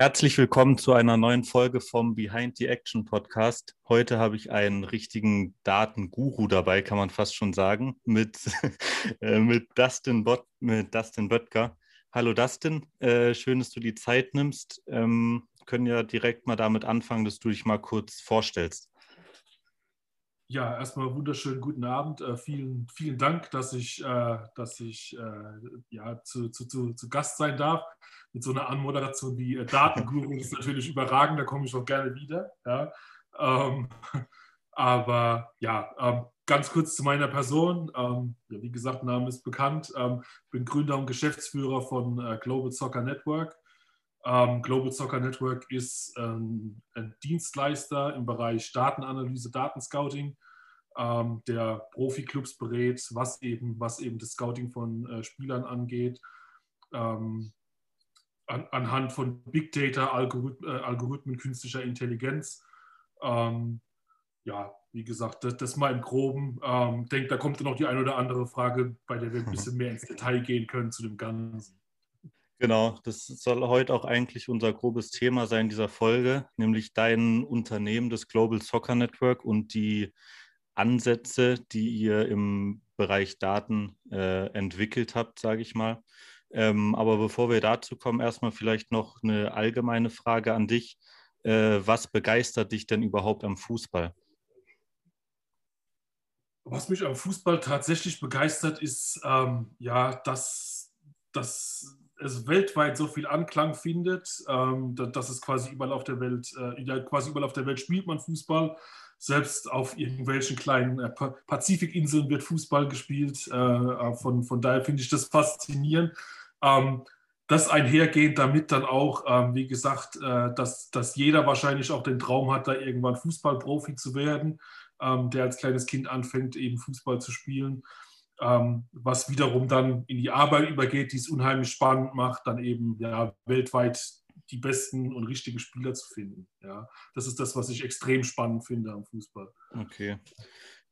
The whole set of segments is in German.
Herzlich willkommen zu einer neuen Folge vom Behind the Action Podcast. Heute habe ich einen richtigen Datenguru dabei, kann man fast schon sagen, mit, äh, mit, Dustin, Bot, mit Dustin Böttger. Hallo Dustin, äh, schön, dass du die Zeit nimmst. Ähm, können ja direkt mal damit anfangen, dass du dich mal kurz vorstellst. Ja, erstmal wunderschönen guten Abend. Äh, vielen, vielen Dank, dass ich, äh, dass ich äh, ja, zu, zu, zu, zu, Gast sein darf. Mit so einer Anmoderation wie äh, Datenguru ist natürlich überragend, da komme ich auch gerne wieder. Ja. Ähm, aber ja, ähm, ganz kurz zu meiner Person. Ähm, ja, wie gesagt, Name ist bekannt. Ähm, bin Gründer und Geschäftsführer von äh, Global Soccer Network. Ähm, Global Soccer Network ist ähm, ein Dienstleister im Bereich Datenanalyse, Datenscouting, ähm, der Profiklubs berät, was eben, was eben das Scouting von äh, Spielern angeht. Ähm, an, anhand von Big Data, Algorith äh, Algorithmen, künstlicher Intelligenz. Ähm, ja, wie gesagt, das, das, mal im Groben. Ich ähm, denke, da kommt dann noch die eine oder andere Frage, bei der wir ein bisschen mehr ins Detail gehen können zu dem Ganzen. Genau, das soll heute auch eigentlich unser grobes Thema sein dieser Folge, nämlich dein Unternehmen, das Global Soccer Network und die Ansätze, die ihr im Bereich Daten äh, entwickelt habt, sage ich mal. Ähm, aber bevor wir dazu kommen, erstmal vielleicht noch eine allgemeine Frage an dich. Äh, was begeistert dich denn überhaupt am Fußball? Was mich am Fußball tatsächlich begeistert, ist ähm, ja, dass, dass es weltweit so viel Anklang findet, ähm, dass es quasi überall auf der Welt, äh, ja, quasi überall auf der Welt spielt man Fußball. Selbst auf irgendwelchen kleinen äh, Pazifikinseln wird Fußball gespielt. Äh, äh, von, von daher finde ich das faszinierend. Ähm, das einhergehend damit dann auch, ähm, wie gesagt, äh, dass, dass jeder wahrscheinlich auch den Traum hat, da irgendwann Fußballprofi zu werden, ähm, der als kleines Kind anfängt, eben Fußball zu spielen ähm, was wiederum dann in die Arbeit übergeht, die es unheimlich spannend macht, dann eben ja, weltweit die besten und richtigen Spieler zu finden. Ja, das ist das, was ich extrem spannend finde am Fußball. Okay.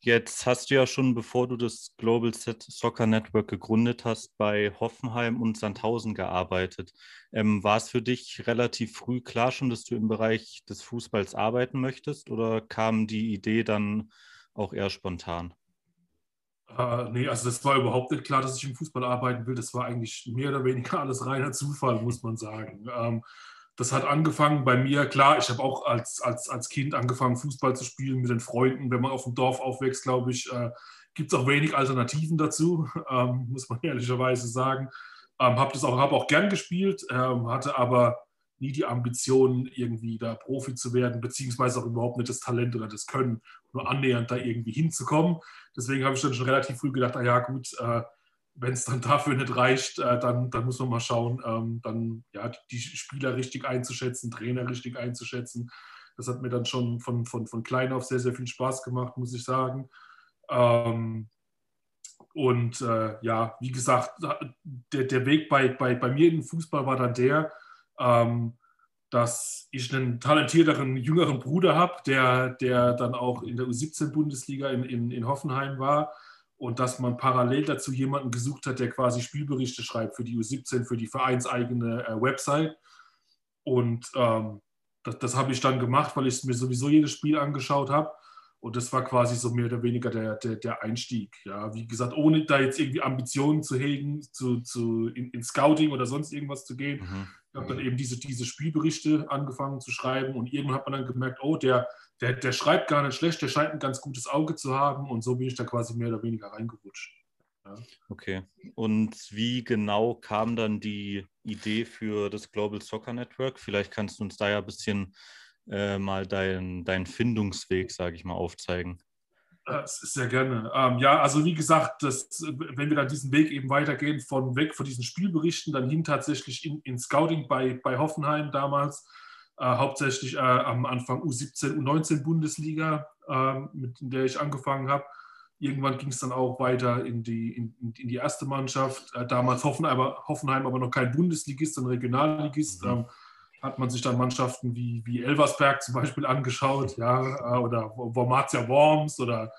Jetzt hast du ja schon, bevor du das Global Soccer Network gegründet hast, bei Hoffenheim und Sandhausen gearbeitet. Ähm, war es für dich relativ früh klar schon, dass du im Bereich des Fußballs arbeiten möchtest oder kam die Idee dann auch eher spontan? Äh, nee, also das war überhaupt nicht klar, dass ich im Fußball arbeiten will. Das war eigentlich mehr oder weniger alles reiner Zufall, muss man sagen. Ähm, das hat angefangen bei mir, klar, ich habe auch als, als, als Kind angefangen, Fußball zu spielen mit den Freunden. Wenn man auf dem Dorf aufwächst, glaube ich, äh, gibt es auch wenig Alternativen dazu, ähm, muss man ehrlicherweise sagen. Ähm, habe auch, hab auch gern gespielt, ähm, hatte aber nie die Ambition, irgendwie da Profi zu werden, beziehungsweise auch überhaupt nicht das Talent oder das Können, nur annähernd da irgendwie hinzukommen. Deswegen habe ich dann schon relativ früh gedacht, ah ja gut, äh, wenn es dann dafür nicht reicht, äh, dann, dann muss man mal schauen, ähm, dann ja, die Spieler richtig einzuschätzen, Trainer richtig einzuschätzen. Das hat mir dann schon von, von, von klein auf sehr, sehr viel Spaß gemacht, muss ich sagen. Ähm, und äh, ja, wie gesagt, der, der Weg bei, bei, bei mir den Fußball war dann der, ähm, dass ich einen talentierteren jüngeren Bruder habe, der, der dann auch in der U17-Bundesliga in, in, in Hoffenheim war und dass man parallel dazu jemanden gesucht hat, der quasi Spielberichte schreibt für die U17, für die vereinseigene äh, Website. Und ähm, das, das habe ich dann gemacht, weil ich mir sowieso jedes Spiel angeschaut habe. Und das war quasi so mehr oder weniger der, der, der Einstieg. Ja, wie gesagt, ohne da jetzt irgendwie Ambitionen zu hegen, zu, zu, in, in Scouting oder sonst irgendwas zu gehen. Mhm. Ich habe dann eben diese, diese Spielberichte angefangen zu schreiben und irgendwann hat man dann gemerkt, oh, der, der, der schreibt gar nicht schlecht, der scheint ein ganz gutes Auge zu haben und so bin ich da quasi mehr oder weniger reingerutscht. Ja. Okay. Und wie genau kam dann die Idee für das Global Soccer Network? Vielleicht kannst du uns da ja ein bisschen äh, mal deinen dein Findungsweg, sage ich mal, aufzeigen. Äh, sehr gerne. Ähm, ja, also wie gesagt, das, wenn wir dann diesen Weg eben weitergehen, von weg von diesen Spielberichten, dann hin tatsächlich in, in Scouting bei, bei Hoffenheim damals, hauptsächlich äh, am Anfang U17, U19 Bundesliga, äh, mit der ich angefangen habe. Irgendwann ging es dann auch weiter in die, in, in die erste Mannschaft. Äh, damals Hoffenheim, Hoffenheim aber noch kein Bundesligist, sondern Regionalligist. Mhm. Ähm, hat man sich dann Mannschaften wie, wie Elversberg zum Beispiel angeschaut, ja, äh, oder Wormatia Worms oder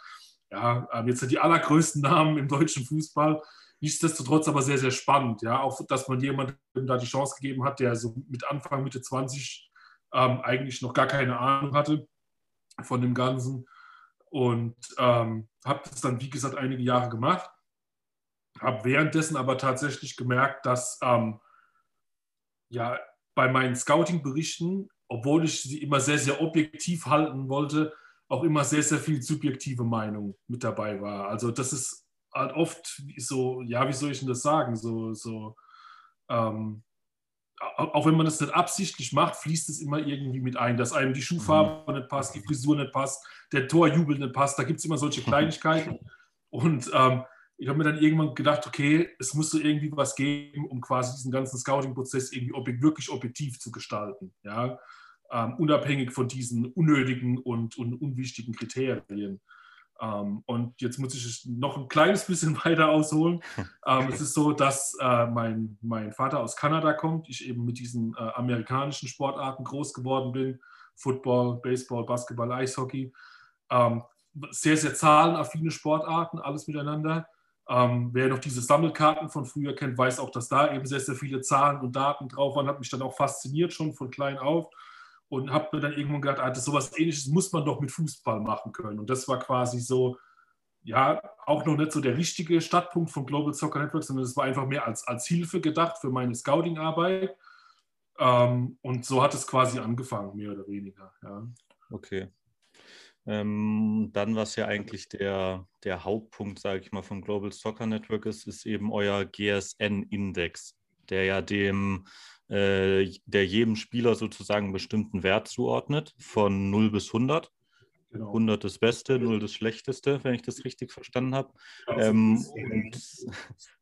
ja, ähm, jetzt sind die allergrößten Namen im deutschen Fußball. nichtsdestotrotz aber sehr, sehr spannend. Ja, auch, dass man jemandem da die Chance gegeben hat, der so mit Anfang, Mitte 20 ähm, eigentlich noch gar keine Ahnung hatte von dem Ganzen. Und ähm, habe das dann, wie gesagt, einige Jahre gemacht. Habe währenddessen aber tatsächlich gemerkt, dass ähm, ja, bei meinen Scouting-Berichten, obwohl ich sie immer sehr, sehr objektiv halten wollte, auch immer sehr, sehr viel subjektive Meinung mit dabei war. Also das ist halt oft so, ja, wie soll ich denn das sagen, so, so ähm, auch wenn man das nicht absichtlich macht, fließt es immer irgendwie mit ein, dass einem die Schuhfarbe mhm. nicht passt, die Frisur nicht passt, der Torjubel nicht passt. Da gibt es immer solche Kleinigkeiten. Und ähm, ich habe mir dann irgendwann gedacht, okay, es muss so irgendwie was geben, um quasi diesen ganzen Scouting-Prozess irgendwie objekt, wirklich objektiv zu gestalten. Ja? Ähm, unabhängig von diesen unnötigen und, und unwichtigen Kriterien. Ähm, und jetzt muss ich noch ein kleines bisschen weiter ausholen. Ähm, es ist so, dass äh, mein, mein Vater aus Kanada kommt, ich eben mit diesen äh, amerikanischen Sportarten groß geworden bin. Football, Baseball, Basketball, Eishockey. Ähm, sehr, sehr zahlenaffine Sportarten, alles miteinander. Ähm, wer noch diese Sammelkarten von früher kennt, weiß auch, dass da eben sehr, sehr viele Zahlen und Daten drauf waren. Hat mich dann auch fasziniert, schon von klein auf und habe mir dann irgendwann gedacht, ah, das sowas ähnliches muss man doch mit Fußball machen können. Und das war quasi so, ja, auch noch nicht so der richtige Startpunkt von Global Soccer Network, sondern es war einfach mehr als, als Hilfe gedacht für meine Scouting-Arbeit. Ähm, und so hat es quasi angefangen, mehr oder weniger. Ja. Okay. Ähm, dann, was ja eigentlich der, der Hauptpunkt, sage ich mal, vom Global Soccer Network ist, ist eben euer GSN-Index, der ja dem äh, der jedem Spieler sozusagen einen bestimmten Wert zuordnet, von 0 bis 100. Genau. 100 das Beste, 0 das Schlechteste, wenn ich das richtig verstanden habe. Ähm, und,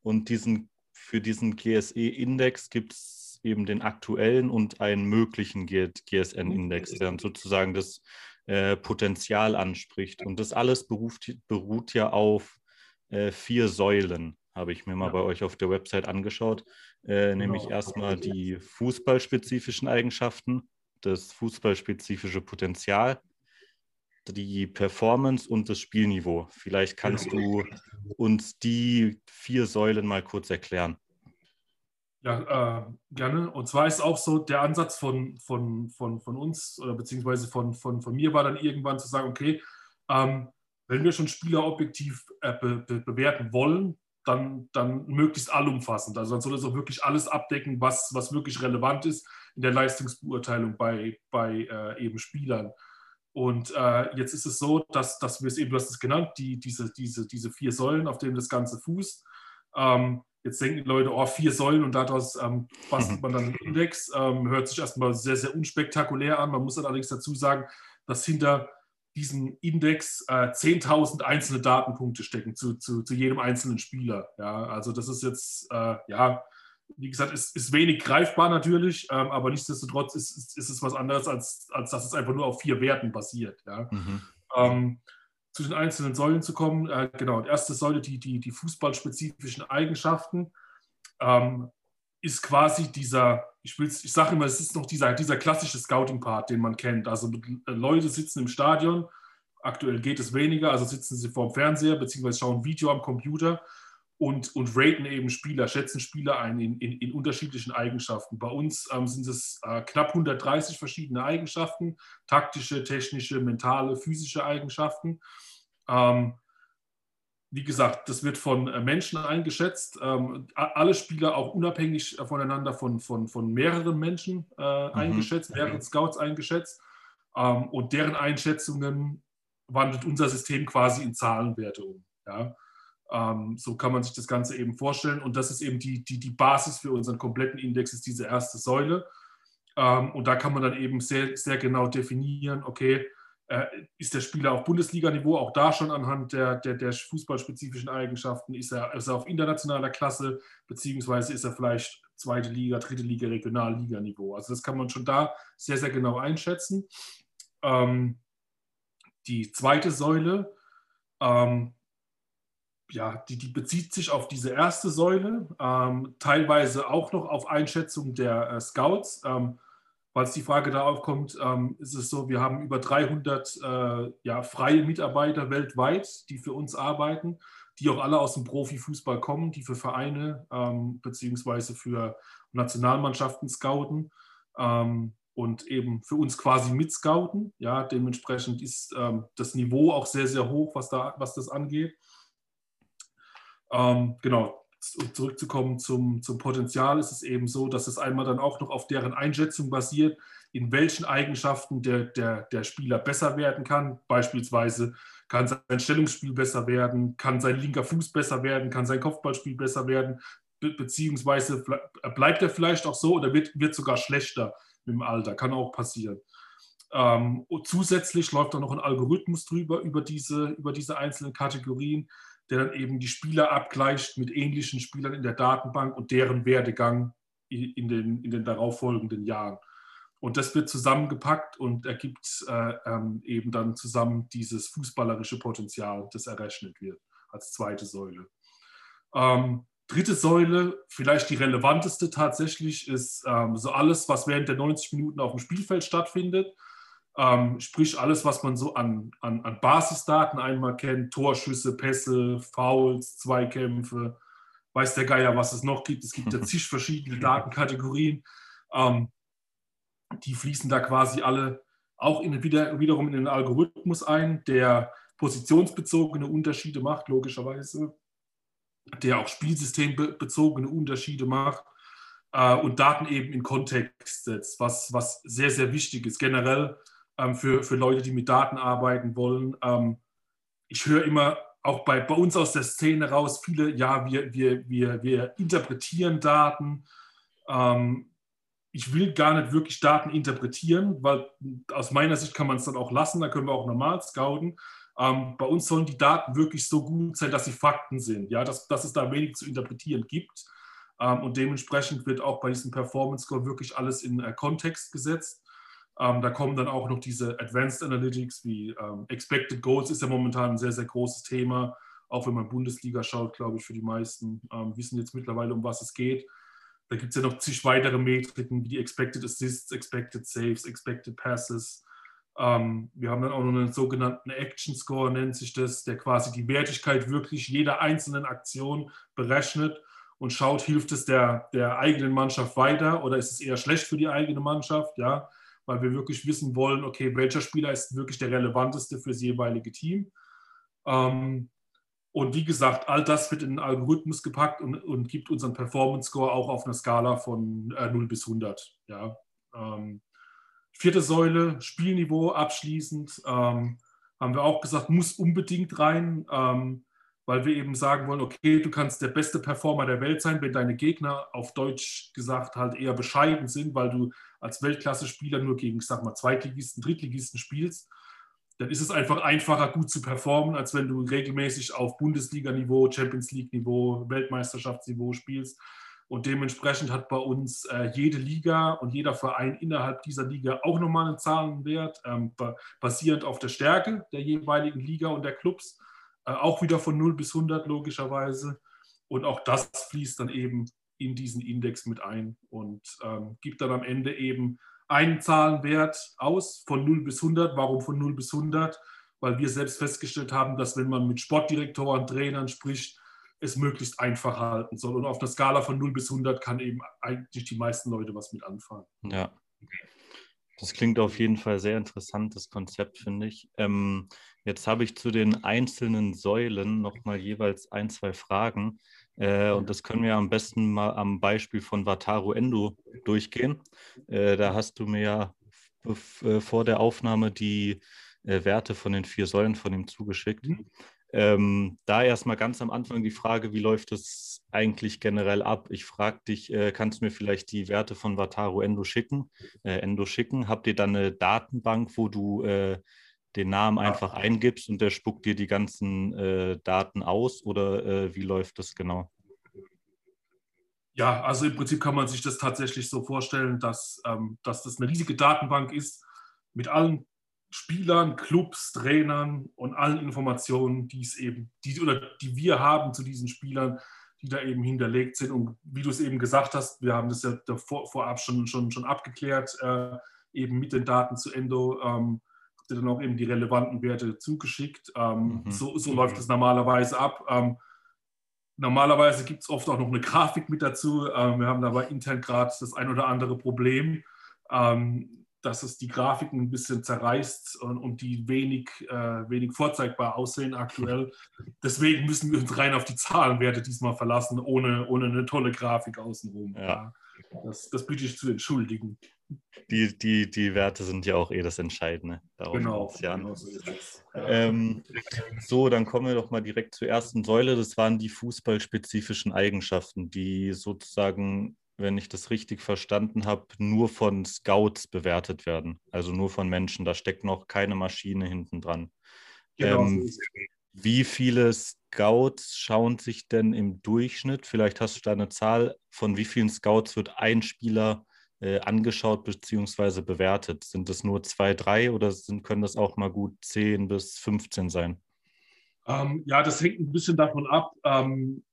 und diesen, für diesen GSE-Index gibt es eben den aktuellen und einen möglichen GSN-Index, der dann sozusagen das äh, Potenzial anspricht. Und das alles beruft, beruht ja auf äh, vier Säulen habe ich mir mal ja. bei euch auf der Website angeschaut. Äh, genau. Nämlich erstmal die fußballspezifischen Eigenschaften, das fußballspezifische Potenzial, die Performance und das Spielniveau. Vielleicht kannst du uns die vier Säulen mal kurz erklären. Ja, äh, gerne. Und zwar ist auch so der Ansatz von, von, von, von uns oder beziehungsweise von, von, von mir war dann irgendwann zu sagen, okay, ähm, wenn wir schon Spieler objektiv äh, be, be, bewerten wollen, dann, dann möglichst allumfassend. Also dann soll es auch wirklich alles abdecken, was, was wirklich relevant ist in der Leistungsbeurteilung bei, bei äh, eben Spielern. Und äh, jetzt ist es so, dass, dass wir es eben, du hast es genannt, die, diese, diese, diese vier Säulen, auf denen das Ganze fußt. Ähm, jetzt denken die Leute, oh, vier Säulen und daraus ähm, bastelt man dann einen Index. Ähm, hört sich erstmal sehr, sehr unspektakulär an. Man muss allerdings dazu sagen, dass hinter diesen Index äh, 10.000 einzelne Datenpunkte stecken zu, zu, zu, jedem einzelnen Spieler. Ja, also das ist jetzt, äh, ja, wie gesagt, ist, ist wenig greifbar natürlich, ähm, aber nichtsdestotrotz ist, ist, ist, es was anderes, als, als dass es einfach nur auf vier Werten basiert. Ja. Mhm. Ähm, zu den einzelnen Säulen zu kommen, äh, genau, die erste Säule, die, die, die fußballspezifischen Eigenschaften, ähm, ist quasi dieser, ich, ich sage immer, es ist noch dieser, dieser klassische Scouting-Part, den man kennt. Also Leute sitzen im Stadion, aktuell geht es weniger, also sitzen sie vor dem Fernseher beziehungsweise schauen Video am Computer und, und raten eben Spieler, schätzen Spieler ein in, in, in unterschiedlichen Eigenschaften. Bei uns ähm, sind es äh, knapp 130 verschiedene Eigenschaften, taktische, technische, mentale, physische Eigenschaften. Ähm, wie gesagt, das wird von äh, Menschen eingeschätzt. Ähm, alle Spieler auch unabhängig voneinander von, von, von mehreren Menschen äh, mhm. eingeschätzt, mehreren Scouts eingeschätzt. Ähm, und deren Einschätzungen wandelt unser System quasi in Zahlenwerte um. Ja? Ähm, so kann man sich das Ganze eben vorstellen. Und das ist eben die, die, die Basis für unseren kompletten Index, ist diese erste Säule. Ähm, und da kann man dann eben sehr, sehr genau definieren, okay, äh, ist der Spieler auf Bundesliga-Niveau, auch da schon anhand der, der, der fußballspezifischen Eigenschaften, ist er, ist er auf internationaler Klasse, beziehungsweise ist er vielleicht zweite Liga, dritte Liga, Regionalliga-Niveau. Also das kann man schon da sehr, sehr genau einschätzen. Ähm, die zweite Säule, ähm, ja, die, die, bezieht sich auf diese erste Säule, ähm, teilweise auch noch auf Einschätzung der äh, Scouts. Ähm, Falls die Frage darauf kommt, ähm, ist es so, wir haben über 300 äh, ja, freie Mitarbeiter weltweit, die für uns arbeiten. die auch alle aus dem Profifußball kommen, die für Vereine ähm, beziehungsweise für Nationalmannschaften scouten ähm, und eben für uns quasi mitscouten. Ja, dementsprechend ist ähm, das Niveau auch sehr, sehr hoch, was, da, was das angeht. Ähm, genau, zurückzukommen zum, zum Potenzial, ist es eben so, dass es einmal dann auch noch auf deren Einschätzung basiert, in welchen Eigenschaften der, der, der Spieler besser werden kann. Beispielsweise kann sein Stellungsspiel besser werden, kann sein linker Fuß besser werden, kann sein Kopfballspiel besser werden, be beziehungsweise bleibt er vielleicht auch so oder wird, wird sogar schlechter dem Alter, kann auch passieren. Ähm, zusätzlich läuft da noch ein Algorithmus drüber über diese, über diese einzelnen Kategorien, der dann eben die Spieler abgleicht mit ähnlichen Spielern in der Datenbank und deren Werdegang in den, in den darauffolgenden Jahren. Und das wird zusammengepackt und ergibt äh, ähm, eben dann zusammen dieses fußballerische Potenzial, das errechnet wird als zweite Säule. Ähm, dritte Säule, vielleicht die relevanteste tatsächlich, ist ähm, so alles, was während der 90 Minuten auf dem Spielfeld stattfindet. Ähm, sprich alles, was man so an, an, an, Basisdaten einmal kennt, Torschüsse, Pässe, Fouls, Zweikämpfe, weiß der Geier, was es noch gibt. Es gibt ja zig verschiedene Datenkategorien. Ähm, die fließen da quasi alle auch in, wieder, wiederum in den Algorithmus ein, der positionsbezogene Unterschiede macht, logischerweise, der auch spielsystembezogene Unterschiede macht äh, und Daten eben in Kontext setzt, was, was sehr, sehr wichtig ist. Generell ähm, für, für Leute, die mit Daten arbeiten wollen. Ähm, ich höre immer auch bei, bei uns aus der Szene raus, viele, ja, wir, wir, wir, wir interpretieren Daten. Ähm, ich will gar nicht wirklich Daten interpretieren, weil aus meiner Sicht kann man es dann auch lassen, da können wir auch normal scouten. Ähm, bei uns sollen die Daten wirklich so gut sein, dass sie Fakten sind, ja, dass, dass es da wenig zu interpretieren gibt. Ähm, und dementsprechend wird auch bei diesem Performance Score wirklich alles in äh, Kontext gesetzt. Ähm, da kommen dann auch noch diese Advanced Analytics wie ähm, Expected Goals ist ja momentan ein sehr, sehr großes Thema. Auch wenn man Bundesliga schaut, glaube ich, für die meisten ähm, wissen jetzt mittlerweile, um was es geht. Da gibt es ja noch zig weitere Metriken wie die Expected Assists, Expected Saves, Expected Passes. Ähm, wir haben dann auch noch einen sogenannten Action Score, nennt sich das, der quasi die Wertigkeit wirklich jeder einzelnen Aktion berechnet und schaut, hilft es der, der eigenen Mannschaft weiter oder ist es eher schlecht für die eigene Mannschaft, ja, weil wir wirklich wissen wollen, okay, welcher Spieler ist wirklich der relevanteste für das jeweilige Team. Ähm, und wie gesagt, all das wird in den Algorithmus gepackt und, und gibt unseren Performance Score auch auf einer Skala von äh, 0 bis 100. Ja. Ähm, vierte Säule, Spielniveau abschließend, ähm, haben wir auch gesagt, muss unbedingt rein, ähm, weil wir eben sagen wollen, okay, du kannst der beste Performer der Welt sein, wenn deine Gegner auf Deutsch gesagt halt eher bescheiden sind, weil du als Weltklasse-Spieler nur gegen, ich sag mal, Zweitligisten, Drittligisten spielst dann ist es einfach einfacher, gut zu performen, als wenn du regelmäßig auf Bundesliga-Niveau, Champions League-Niveau, Weltmeisterschaftsniveau spielst. Und dementsprechend hat bei uns äh, jede Liga und jeder Verein innerhalb dieser Liga auch nochmal einen Zahlenwert, ähm, basierend auf der Stärke der jeweiligen Liga und der Clubs. Äh, auch wieder von 0 bis 100 logischerweise. Und auch das fließt dann eben in diesen Index mit ein und ähm, gibt dann am Ende eben einen Zahlenwert aus von 0 bis 100. Warum von 0 bis 100? Weil wir selbst festgestellt haben, dass wenn man mit Sportdirektoren, Trainern spricht, es möglichst einfach halten soll. Und auf der Skala von 0 bis 100 kann eben eigentlich die meisten Leute was mit anfangen. Ja. Das klingt auf jeden Fall sehr interessant, das Konzept, finde ich. Ähm, jetzt habe ich zu den einzelnen Säulen nochmal jeweils ein, zwei Fragen. Äh, und das können wir am besten mal am Beispiel von Wataru Endo durchgehen. Äh, da hast du mir ja äh, vor der Aufnahme die äh, Werte von den vier Säulen von ihm zugeschickt. Mhm. Ähm, da erstmal ganz am Anfang die Frage, wie läuft es eigentlich generell ab? Ich frage dich, äh, kannst du mir vielleicht die Werte von Wataru Endo schicken? Äh, Endo schicken? Habt ihr dann eine Datenbank, wo du den Namen einfach eingibst und der spuckt dir die ganzen äh, Daten aus oder äh, wie läuft das genau? Ja, also im Prinzip kann man sich das tatsächlich so vorstellen, dass, ähm, dass das eine riesige Datenbank ist mit allen Spielern, Clubs, Trainern und allen Informationen, die es eben, die, oder die wir haben zu diesen Spielern, die da eben hinterlegt sind. Und wie du es eben gesagt hast, wir haben das ja davor, vorab schon, schon, schon abgeklärt, äh, eben mit den Daten zu Endo. Ähm, dir dann auch eben die relevanten Werte zugeschickt. Ähm, mhm. So, so mhm. läuft es normalerweise ab. Ähm, normalerweise gibt es oft auch noch eine Grafik mit dazu. Ähm, wir haben dabei intern gerade das ein oder andere Problem. Ähm, dass es die Grafiken ein bisschen zerreißt und, und die wenig, äh, wenig vorzeigbar aussehen aktuell. Deswegen müssen wir uns rein auf die Zahlenwerte diesmal verlassen, ohne, ohne eine tolle Grafik außenrum. Ja. Das, das bitte ich zu entschuldigen. Die, die, die Werte sind ja auch eh das Entscheidende. Darauf genau. Ja genau so, ähm, so, dann kommen wir doch mal direkt zur ersten Säule. Das waren die fußballspezifischen Eigenschaften, die sozusagen wenn ich das richtig verstanden habe, nur von Scouts bewertet werden. Also nur von Menschen. Da steckt noch keine Maschine hinten dran. Genau. Ähm, wie viele Scouts schauen sich denn im Durchschnitt? Vielleicht hast du da eine Zahl, von wie vielen Scouts wird ein Spieler äh, angeschaut bzw. bewertet? Sind das nur zwei, drei oder sind, können das auch mal gut 10 bis 15 sein? Ähm, ja, das hängt ein bisschen davon ab. Ähm,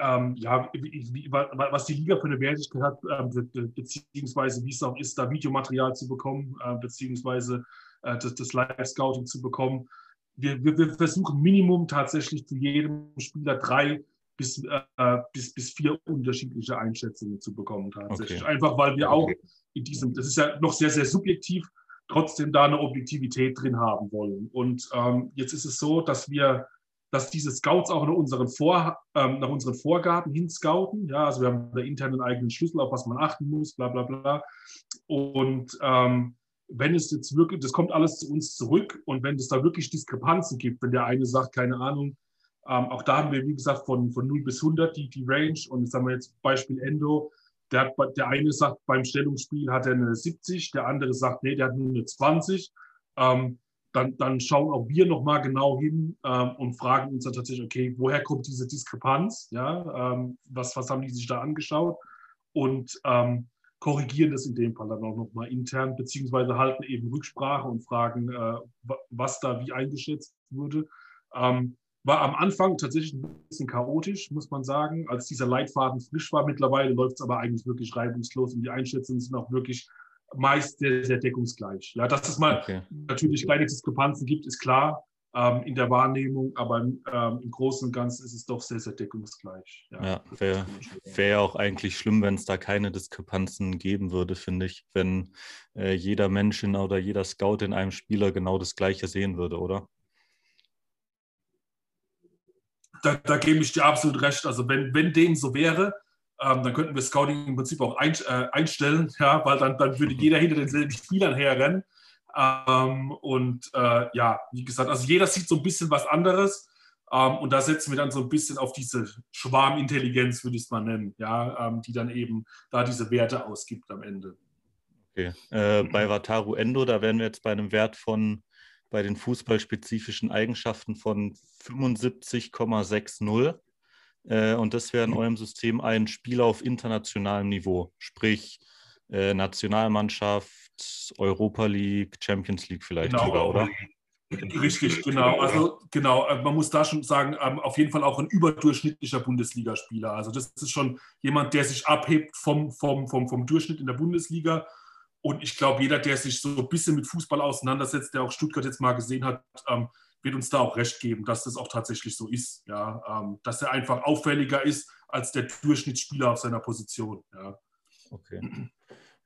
ähm, ja, wie, was die Liga für eine Wertigkeit hat, äh, beziehungsweise wie es auch ist, da Videomaterial zu bekommen, äh, beziehungsweise äh, das, das Live-Scouting zu bekommen. Wir, wir, wir, versuchen Minimum tatsächlich zu jedem Spieler drei bis, äh, bis, bis vier unterschiedliche Einschätzungen zu bekommen tatsächlich. Okay. Einfach weil wir auch in diesem, das ist ja noch sehr, sehr subjektiv, trotzdem da eine Objektivität drin haben wollen. Und ähm, jetzt ist es so, dass wir dass diese Scouts auch nach unseren, Vor, ähm, nach unseren Vorgaben hin scouten. Ja, also wir haben da intern einen eigenen Schlüssel, auf was man achten muss, bla bla bla. Und ähm, wenn es jetzt wirklich, das kommt alles zu uns zurück und wenn es da wirklich Diskrepanzen gibt, wenn der eine sagt, keine Ahnung, ähm, auch da haben wir, wie gesagt, von, von 0 bis 100 die, die Range und jetzt haben wir jetzt Beispiel Endo, der, hat, der eine sagt, beim Stellungsspiel hat er eine 70, der andere sagt, nee, der hat nur eine 20. Ähm, dann, dann schauen auch wir nochmal genau hin ähm, und fragen uns dann tatsächlich, okay, woher kommt diese Diskrepanz? Ja, ähm, was, was haben die sich da angeschaut? Und ähm, korrigieren das in dem Fall dann auch nochmal intern, beziehungsweise halten eben Rücksprache und fragen, äh, was da wie eingeschätzt wurde. Ähm, war am Anfang tatsächlich ein bisschen chaotisch, muss man sagen, als dieser Leitfaden frisch war. Mittlerweile läuft es aber eigentlich wirklich reibungslos und die Einschätzungen sind auch wirklich meist sehr, sehr deckungsgleich. Ja, dass es mal okay. natürlich kleine Diskrepanzen gibt, ist klar ähm, in der Wahrnehmung, aber ähm, im Großen und Ganzen ist es doch sehr, sehr deckungsgleich. Ja, ja wäre wär auch eigentlich schlimm, wenn es da keine Diskrepanzen geben würde, finde ich, wenn äh, jeder Mensch in, oder jeder Scout in einem Spieler genau das Gleiche sehen würde, oder? Da, da gebe ich dir absolut recht. Also wenn, wenn dem so wäre, ähm, dann könnten wir Scouting im Prinzip auch ein, äh, einstellen, ja, weil dann, dann würde jeder hinter denselben Spielern herrennen. Ähm, und äh, ja, wie gesagt, also jeder sieht so ein bisschen was anderes. Ähm, und da setzen wir dann so ein bisschen auf diese Schwarmintelligenz, würde ich es mal nennen, ja, ähm, die dann eben da diese Werte ausgibt am Ende. Okay. Äh, bei Wataru Endo, da wären wir jetzt bei einem Wert von bei den fußballspezifischen Eigenschaften von 75,60. Äh, und das wäre in eurem System ein Spieler auf internationalem Niveau, sprich äh, Nationalmannschaft, Europa League, Champions League vielleicht genau. sogar, oder? Richtig, genau. Also genau, äh, man muss da schon sagen, ähm, auf jeden Fall auch ein überdurchschnittlicher Bundesligaspieler. Also das ist schon jemand, der sich abhebt vom, vom, vom, vom Durchschnitt in der Bundesliga. Und ich glaube, jeder, der sich so ein bisschen mit Fußball auseinandersetzt, der auch Stuttgart jetzt mal gesehen hat, ähm, wird uns da auch recht geben, dass das auch tatsächlich so ist. Ja, ähm, dass er einfach auffälliger ist als der Durchschnittsspieler auf seiner Position. Ja. Okay.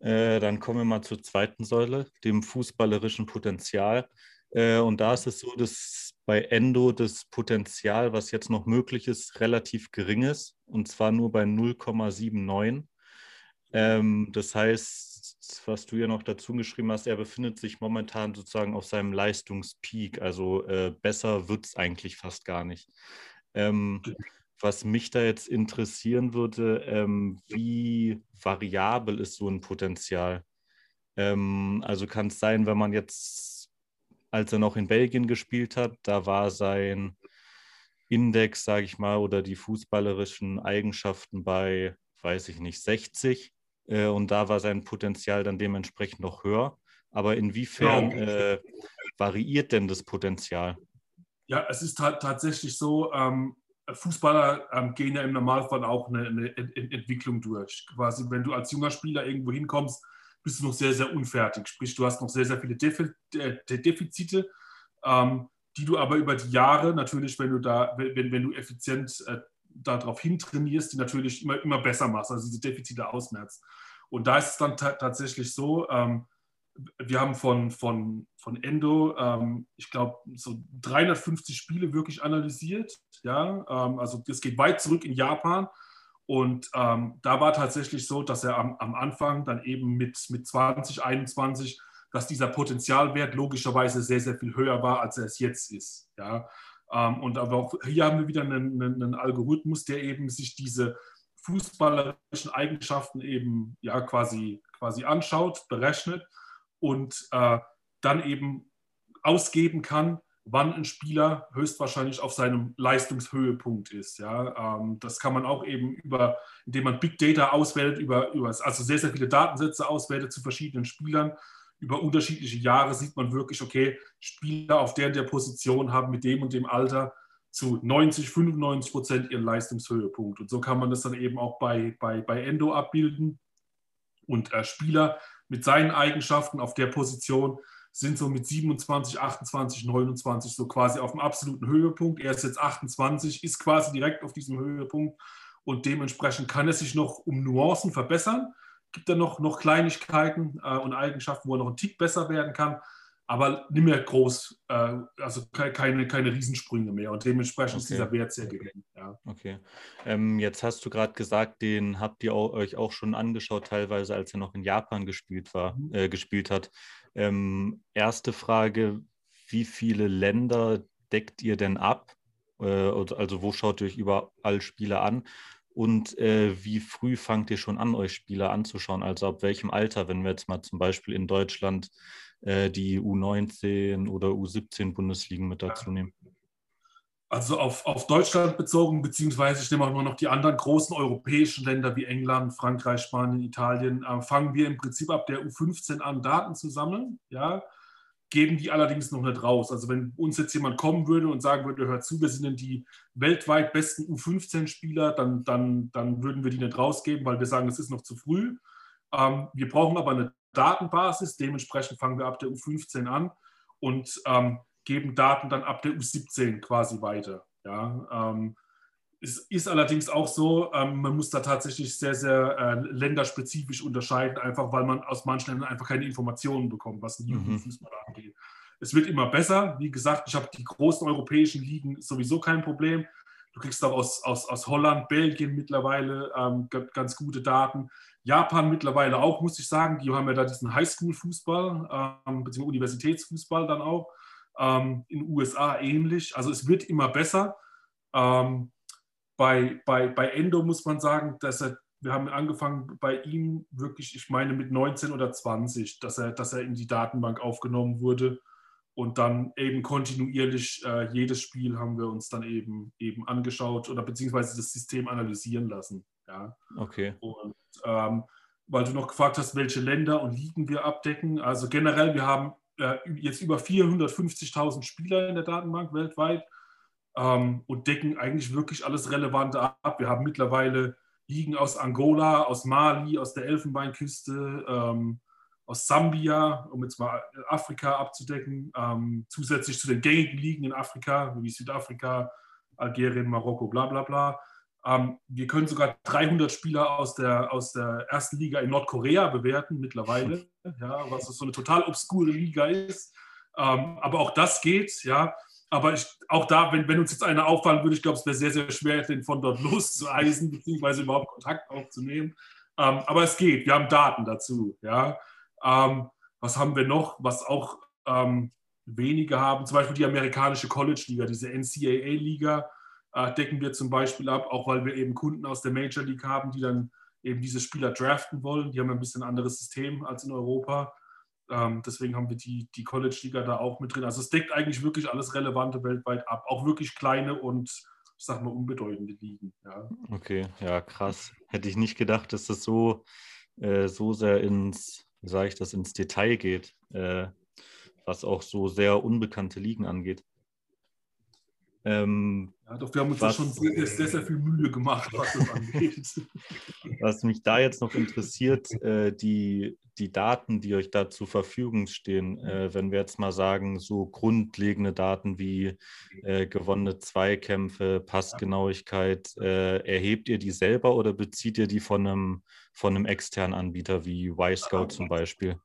Äh, dann kommen wir mal zur zweiten Säule, dem fußballerischen Potenzial. Äh, und da ist es so, dass bei Endo das Potenzial, was jetzt noch möglich ist, relativ gering ist. Und zwar nur bei 0,79. Ähm, das heißt, was du ja noch dazu geschrieben hast, er befindet sich momentan sozusagen auf seinem Leistungspeak. Also äh, besser wird es eigentlich fast gar nicht. Ähm, was mich da jetzt interessieren würde, ähm, wie variabel ist so ein Potenzial? Ähm, also kann es sein, wenn man jetzt, als er noch in Belgien gespielt hat, da war sein Index, sage ich mal, oder die fußballerischen Eigenschaften bei, weiß ich nicht, 60 äh, und da war sein Potenzial dann dementsprechend noch höher. Aber inwiefern äh, variiert denn das Potenzial? Ja, es ist tatsächlich so, ähm, Fußballer ähm, gehen ja im Normalfall auch eine, eine Ent Entwicklung durch. Quasi, wenn du als junger Spieler irgendwo hinkommst, bist du noch sehr, sehr unfertig. Sprich, du hast noch sehr, sehr viele Defi Defizite, ähm, die du aber über die Jahre natürlich, wenn du da, wenn, wenn du effizient äh, darauf hintrainierst, die natürlich immer, immer besser machst, also diese Defizite ausmerzt. Und da ist es dann tatsächlich so, ähm, wir haben von, von, von Endo, ähm, ich glaube, so 350 Spiele wirklich analysiert. Ja? Ähm, also das geht weit zurück in Japan. Und ähm, da war tatsächlich so, dass er am, am Anfang dann eben mit, mit 2021, dass dieser Potenzialwert logischerweise sehr, sehr viel höher war, als er es jetzt ist. Ja? Ähm, und aber auch hier haben wir wieder einen, einen, Algorithmus, der eben sich diese fußballerischen Eigenschaften eben ja quasi, quasi anschaut, berechnet und äh, dann eben ausgeben kann, wann ein Spieler höchstwahrscheinlich auf seinem Leistungshöhepunkt ist. Ja, ähm, das kann man auch eben über, indem man Big Data auswählt, über, über also sehr, sehr viele Datensätze auswählt zu verschiedenen Spielern. Über unterschiedliche Jahre sieht man wirklich, okay, Spieler auf der und der Position haben mit dem und dem Alter zu 90, 95 Prozent ihren Leistungshöhepunkt. Und so kann man das dann eben auch bei, bei, bei Endo abbilden. Und äh, Spieler mit seinen Eigenschaften auf der Position sind so mit 27, 28, 29 so quasi auf dem absoluten Höhepunkt. Er ist jetzt 28, ist quasi direkt auf diesem Höhepunkt und dementsprechend kann er sich noch um Nuancen verbessern. Gibt da noch, noch Kleinigkeiten äh, und Eigenschaften, wo er noch ein Tick besser werden kann aber nicht mehr groß, äh, also keine, keine Riesensprünge mehr. Und dementsprechend okay. ist dieser Wert sehr gering. Ja. Okay. Ähm, jetzt hast du gerade gesagt, den habt ihr auch, euch auch schon angeschaut, teilweise als er noch in Japan gespielt war, mhm. äh, gespielt hat. Ähm, erste Frage: Wie viele Länder deckt ihr denn ab? Äh, also wo schaut ihr euch überall Spiele an? Und äh, wie früh fangt ihr schon an, euch Spiele anzuschauen? Also ab welchem Alter, wenn wir jetzt mal zum Beispiel in Deutschland äh, die U19 oder U17 Bundesligen mit dazu nehmen? Also auf, auf Deutschland bezogen, beziehungsweise ich nehme auch noch die anderen großen europäischen Länder wie England, Frankreich, Spanien, Italien, äh, fangen wir im Prinzip ab der U15 an, Daten zu sammeln. Ja, geben die allerdings noch nicht raus. Also wenn uns jetzt jemand kommen würde und sagen würde, hört zu, wir sind die weltweit besten U15-Spieler, dann, dann, dann würden wir die nicht rausgeben, weil wir sagen, es ist noch zu früh. Ähm, wir brauchen aber eine Datenbasis, dementsprechend fangen wir ab der U15 an und ähm, geben Daten dann ab der U17 quasi weiter. Ja, ähm, es ist allerdings auch so, ähm, man muss da tatsächlich sehr, sehr äh, länderspezifisch unterscheiden, einfach weil man aus manchen Ländern einfach keine Informationen bekommt, was Jugendfußball mhm. angeht. Es wird immer besser. Wie gesagt, ich habe die großen europäischen Ligen sowieso kein Problem. Du kriegst auch aus, aus, aus Holland, Belgien mittlerweile ähm, ganz gute Daten. Japan mittlerweile auch, muss ich sagen. Die haben ja da diesen Highschool-Fußball, ähm, beziehungsweise Universitätsfußball dann auch. Ähm, in den USA ähnlich. Also es wird immer besser. Ähm, bei, bei, bei Endo muss man sagen, dass er, wir haben angefangen bei ihm wirklich, ich meine mit 19 oder 20, dass er, dass er in die Datenbank aufgenommen wurde. Und dann eben kontinuierlich äh, jedes Spiel haben wir uns dann eben, eben angeschaut oder beziehungsweise das System analysieren lassen. Ja. Okay. Und ähm, weil du noch gefragt hast, welche Länder und Ligen wir abdecken. Also generell, wir haben äh, jetzt über 450.000 Spieler in der Datenbank weltweit ähm, und decken eigentlich wirklich alles Relevante ab. Wir haben mittlerweile Ligen aus Angola, aus Mali, aus der Elfenbeinküste, ähm, aus Sambia, um jetzt mal Afrika abzudecken, ähm, zusätzlich zu den gängigen Ligen in Afrika, wie Südafrika, Algerien, Marokko, bla bla bla. Ähm, wir können sogar 300 Spieler aus der, aus der ersten Liga in Nordkorea bewerten mittlerweile, ja, was so eine total obskure Liga ist. Ähm, aber auch das geht, ja. Aber ich, auch da, wenn, wenn uns jetzt einer auffallen würde, ich glaube, es wäre sehr, sehr schwer, den von dort loszueisen, beziehungsweise überhaupt Kontakt aufzunehmen. Ähm, aber es geht, wir haben Daten dazu, ja. Ähm, was haben wir noch, was auch ähm, wenige haben? Zum Beispiel die amerikanische College-Liga, diese NCAA-Liga äh, decken wir zum Beispiel ab, auch weil wir eben Kunden aus der Major League haben, die dann eben diese Spieler draften wollen. Die haben ein bisschen anderes System als in Europa. Ähm, deswegen haben wir die, die College-Liga da auch mit drin. Also es deckt eigentlich wirklich alles Relevante weltweit ab. Auch wirklich kleine und, ich sag mal, unbedeutende Ligen. Ja. Okay, ja, krass. Hätte ich nicht gedacht, dass das so, äh, so sehr ins, wie sage ich das, ins Detail geht, äh, was auch so sehr unbekannte Ligen angeht. Ähm, ja, doch, wir haben uns was, da schon sehr, sehr, sehr, viel Mühe gemacht, was das angeht. Was mich da jetzt noch interessiert, äh, die, die Daten, die euch da zur Verfügung stehen, äh, wenn wir jetzt mal sagen, so grundlegende Daten wie äh, gewonnene Zweikämpfe, Passgenauigkeit, äh, erhebt ihr die selber oder bezieht ihr die von einem, von einem externen Anbieter wie Y-Scout zum Beispiel?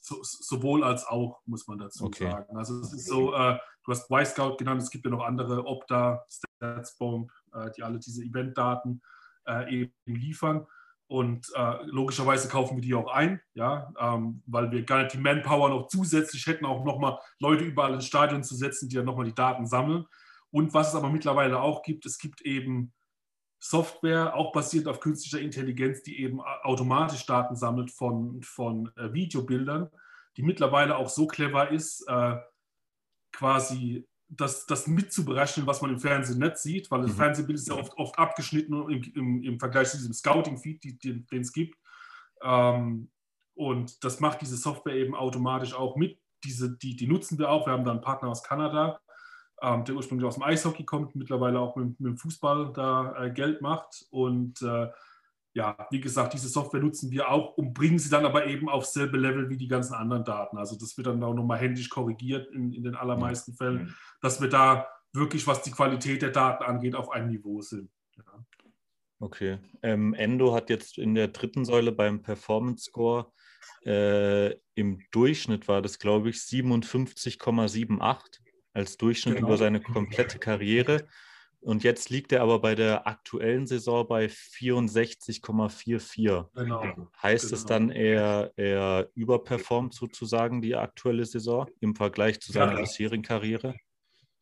So, sowohl als auch, muss man dazu okay. sagen. Also es ist so, äh, du hast Y-Scout genannt, es gibt ja noch andere, Opta, StatsBomb, äh, die alle diese Eventdaten äh, eben liefern. Und äh, logischerweise kaufen wir die auch ein, ja, ähm, weil wir gar nicht die Manpower noch zusätzlich hätten, auch nochmal Leute überall ins Stadion zu setzen, die dann nochmal die Daten sammeln. Und was es aber mittlerweile auch gibt, es gibt eben Software, auch basierend auf künstlicher Intelligenz, die eben automatisch Daten sammelt von, von äh, Videobildern, die mittlerweile auch so clever ist, äh, quasi das, das mitzuberechnen, was man im Fernsehen nicht sieht, weil das mhm. Fernsehbild ist ja oft, oft abgeschnitten im, im, im Vergleich zu diesem Scouting-Feed, den es gibt. Ähm, und das macht diese Software eben automatisch auch mit. Diese, die, die nutzen wir auch. Wir haben da einen Partner aus Kanada, ähm, der ursprünglich aus dem Eishockey kommt, mittlerweile auch mit, mit dem Fußball da äh, Geld macht. Und äh, ja, wie gesagt, diese Software nutzen wir auch und bringen sie dann aber eben auf selbe Level wie die ganzen anderen Daten. Also das wird dann auch nochmal händisch korrigiert in, in den allermeisten Fällen, dass wir da wirklich, was die Qualität der Daten angeht, auf einem Niveau sind. Ja. Okay. Ähm, Endo hat jetzt in der dritten Säule beim Performance Score äh, im Durchschnitt war das, glaube ich, 57,78 als Durchschnitt genau. über seine komplette Karriere. Und jetzt liegt er aber bei der aktuellen Saison bei 64,44. Genau. Heißt genau. es dann, er, er überperformt sozusagen die aktuelle Saison im Vergleich zu seiner ja. bisherigen Karriere?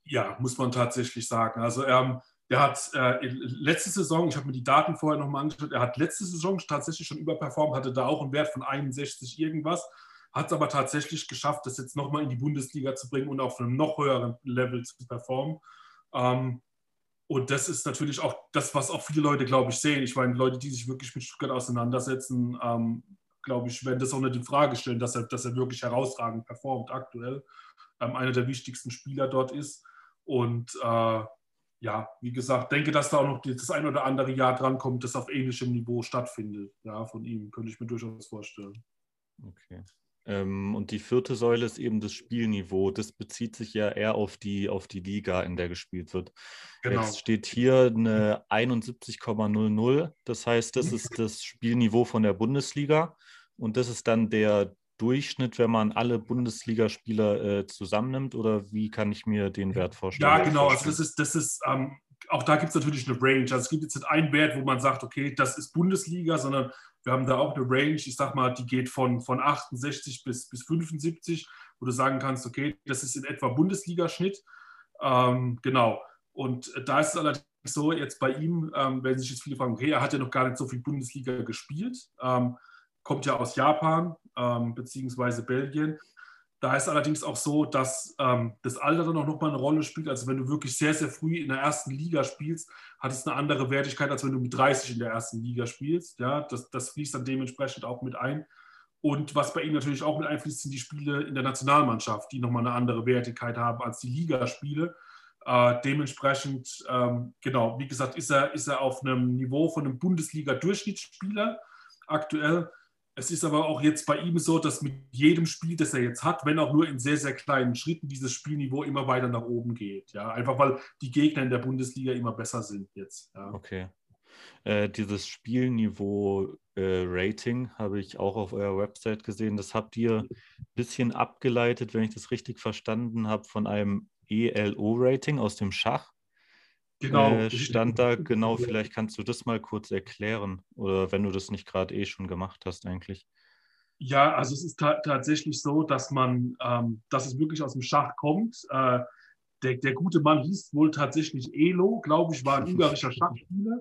Ja, muss man tatsächlich sagen. Also ähm, er hat äh, letzte Saison, ich habe mir die Daten vorher nochmal angeschaut, er hat letzte Saison tatsächlich schon überperformt, hatte da auch einen Wert von 61 irgendwas hat es aber tatsächlich geschafft, das jetzt nochmal in die Bundesliga zu bringen und auf einem noch höheren Level zu performen. Ähm, und das ist natürlich auch das, was auch viele Leute, glaube ich, sehen. Ich meine, Leute, die sich wirklich mit Stuttgart auseinandersetzen, ähm, glaube ich, werden das auch nicht in Frage stellen, dass er, dass er wirklich herausragend performt aktuell. Ähm, einer der wichtigsten Spieler dort ist. Und äh, ja, wie gesagt, denke, dass da auch noch das ein oder andere Jahr drankommt, das auf ähnlichem Niveau stattfindet. Ja, von ihm könnte ich mir durchaus vorstellen. Okay. Ähm, und die vierte Säule ist eben das Spielniveau. Das bezieht sich ja eher auf die, auf die Liga, in der gespielt wird. Genau. Jetzt steht hier eine 71,00. Das heißt, das ist das Spielniveau von der Bundesliga. Und das ist dann der Durchschnitt, wenn man alle Bundesligaspieler äh, zusammennimmt? Oder wie kann ich mir den Wert vorstellen? Ja, genau. Also das ist, das ist ähm, auch da gibt es natürlich eine Range. Also es gibt jetzt nicht einen Wert, wo man sagt, okay, das ist Bundesliga, sondern wir haben da auch eine Range, ich sag mal, die geht von, von 68 bis, bis 75, wo du sagen kannst, okay, das ist in etwa Bundesligaschnitt. Ähm, genau. Und da ist es allerdings so, jetzt bei ihm, ähm, wenn sich jetzt viele fragen, okay, er hat ja noch gar nicht so viel Bundesliga gespielt, ähm, kommt ja aus Japan ähm, beziehungsweise Belgien. Da ist allerdings auch so, dass ähm, das Alter dann auch nochmal eine Rolle spielt. Also wenn du wirklich sehr, sehr früh in der ersten Liga spielst, hat es eine andere Wertigkeit, als wenn du mit 30 in der ersten Liga spielst. Ja, das, das fließt dann dementsprechend auch mit ein. Und was bei ihm natürlich auch mit einfließt, sind die Spiele in der Nationalmannschaft, die nochmal eine andere Wertigkeit haben als die Ligaspiele. Äh, dementsprechend, ähm, genau, wie gesagt, ist er, ist er auf einem Niveau von einem Bundesliga-Durchschnittsspieler aktuell. Es ist aber auch jetzt bei ihm so, dass mit jedem Spiel, das er jetzt hat, wenn auch nur in sehr, sehr kleinen Schritten, dieses Spielniveau immer weiter nach oben geht. Ja? Einfach weil die Gegner in der Bundesliga immer besser sind jetzt. Ja? Okay. Äh, dieses Spielniveau-Rating äh, habe ich auch auf eurer Website gesehen. Das habt ihr ein bisschen abgeleitet, wenn ich das richtig verstanden habe, von einem ELO-Rating aus dem Schach. Genau. Äh, stand da genau, vielleicht kannst du das mal kurz erklären oder wenn du das nicht gerade eh schon gemacht hast eigentlich. Ja, also es ist ta tatsächlich so, dass man, ähm, dass es wirklich aus dem Schach kommt. Äh, der, der, gute Mann hieß wohl tatsächlich Elo, glaube ich, war ein ungarischer Schachspieler.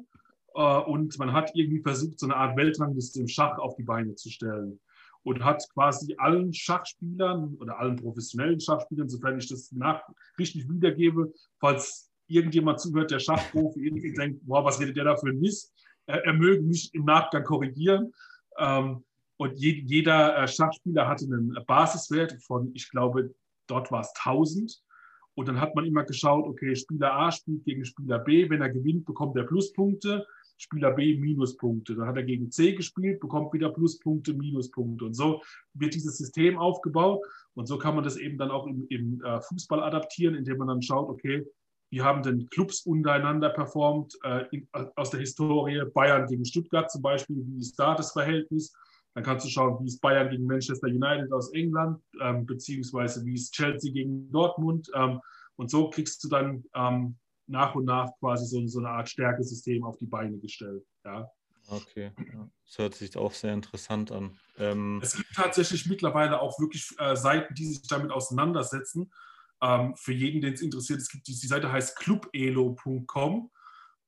Äh, und man hat irgendwie versucht, so eine Art Weltrangliste im Schach auf die Beine zu stellen. Und hat quasi allen Schachspielern oder allen professionellen Schachspielern, sofern ich das nach richtig wiedergebe, falls irgendjemand zuhört, der Schachprofi, irgendwie denkt, boah, was redet der da für ein Mist? Er, er möge mich im Nachgang korrigieren. Ähm, und je, jeder äh, Schachspieler hatte einen Basiswert von, ich glaube, dort war es 1000. Und dann hat man immer geschaut, okay, Spieler A spielt gegen Spieler B. Wenn er gewinnt, bekommt er Pluspunkte. Spieler B Minuspunkte. Dann hat er gegen C gespielt, bekommt wieder Pluspunkte, Minuspunkte. Und so wird dieses System aufgebaut. Und so kann man das eben dann auch im, im äh, Fußball adaptieren, indem man dann schaut, okay, wie haben denn Clubs untereinander performt äh, in, aus der Historie? Bayern gegen Stuttgart zum Beispiel, wie ist da das Verhältnis? Dann kannst du schauen, wie ist Bayern gegen Manchester United aus England, ähm, beziehungsweise wie ist Chelsea gegen Dortmund. Ähm, und so kriegst du dann ähm, nach und nach quasi so, so eine Art Stärkesystem auf die Beine gestellt. Ja. Okay, das hört sich auch sehr interessant an. Ähm es gibt tatsächlich mittlerweile auch wirklich äh, Seiten, die sich damit auseinandersetzen. Ähm, für jeden, den es interessiert, es gibt die, die Seite heißt clubelo.com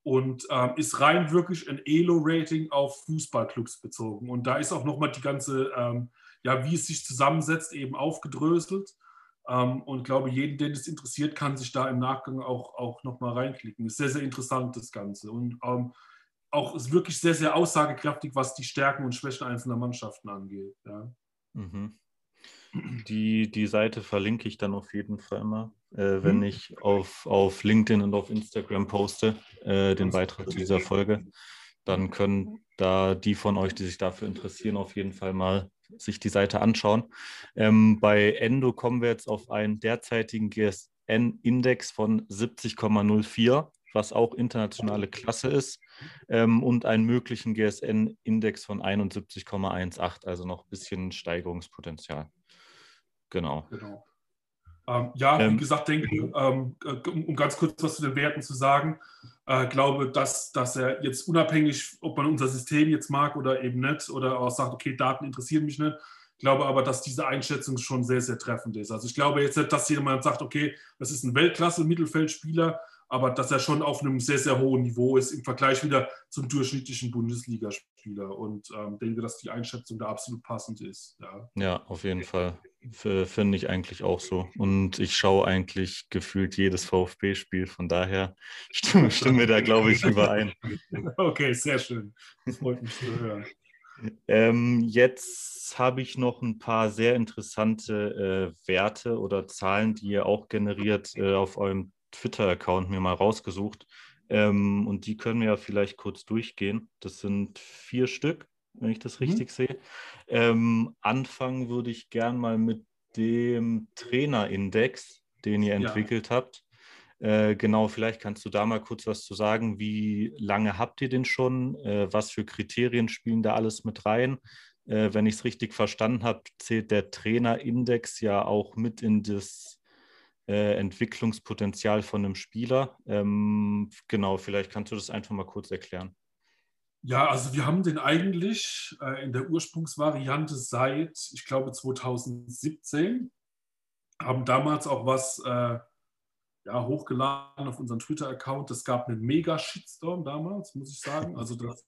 und ähm, ist rein wirklich ein Elo-Rating auf Fußballclubs bezogen. Und da ist auch nochmal die ganze, ähm, ja, wie es sich zusammensetzt, eben aufgedröselt. Ähm, und glaube, jeden, den es interessiert, kann sich da im Nachgang auch, auch nochmal reinklicken. Ist sehr, sehr interessant, das Ganze. Und ähm, auch ist wirklich sehr, sehr aussagekräftig, was die Stärken und Schwächen einzelner Mannschaften angeht. Ja. Mhm. Die, die Seite verlinke ich dann auf jeden Fall mal, äh, wenn mhm. ich auf, auf LinkedIn und auf Instagram poste, äh, den Beitrag zu dieser Folge. Dann können da die von euch, die sich dafür interessieren, auf jeden Fall mal sich die Seite anschauen. Ähm, bei Endo kommen wir jetzt auf einen derzeitigen GSN-Index von 70,04, was auch internationale Klasse ist, ähm, und einen möglichen GSN-Index von 71,18, also noch ein bisschen Steigerungspotenzial. Genau. genau. Ähm, ja, ähm, wie gesagt, denke, ähm, äh, um, um, ganz kurz was zu den Werten zu sagen, äh, glaube, dass, dass er jetzt unabhängig, ob man unser System jetzt mag oder eben nicht, oder auch sagt, okay, Daten interessieren mich nicht, glaube aber, dass diese Einschätzung schon sehr, sehr treffend ist. Also ich glaube jetzt nicht, dass jemand sagt, okay, das ist ein Weltklasse-Mittelfeldspieler, aber dass er schon auf einem sehr, sehr hohen Niveau ist im Vergleich wieder zum durchschnittlichen Bundesligaspieler. Und ähm, denke, dass die Einschätzung da absolut passend ist. Ja, ja auf jeden Fall. Finde ich eigentlich auch so. Und ich schaue eigentlich gefühlt jedes VfB-Spiel. Von daher stimmen, stimmen wir da, glaube ich, überein. Okay, sehr schön. Das freut mich zu hören. Ähm, jetzt habe ich noch ein paar sehr interessante äh, Werte oder Zahlen, die ihr auch generiert äh, auf eurem Twitter-Account mir mal rausgesucht. Ähm, und die können wir ja vielleicht kurz durchgehen. Das sind vier Stück, wenn ich das mhm. richtig sehe. Ähm, anfangen würde ich gern mal mit dem Trainerindex, den ihr entwickelt ja. habt. Äh, genau, vielleicht kannst du da mal kurz was zu sagen. Wie lange habt ihr den schon? Äh, was für Kriterien spielen da alles mit rein? Äh, wenn ich es richtig verstanden habe, zählt der Trainerindex ja auch mit in das äh, Entwicklungspotenzial von einem Spieler. Ähm, genau, vielleicht kannst du das einfach mal kurz erklären. Ja, also wir haben den eigentlich äh, in der Ursprungsvariante seit, ich glaube, 2017, haben damals auch was äh, ja, hochgeladen auf unseren Twitter-Account. Es gab einen Mega-Shitstorm damals, muss ich sagen. Also das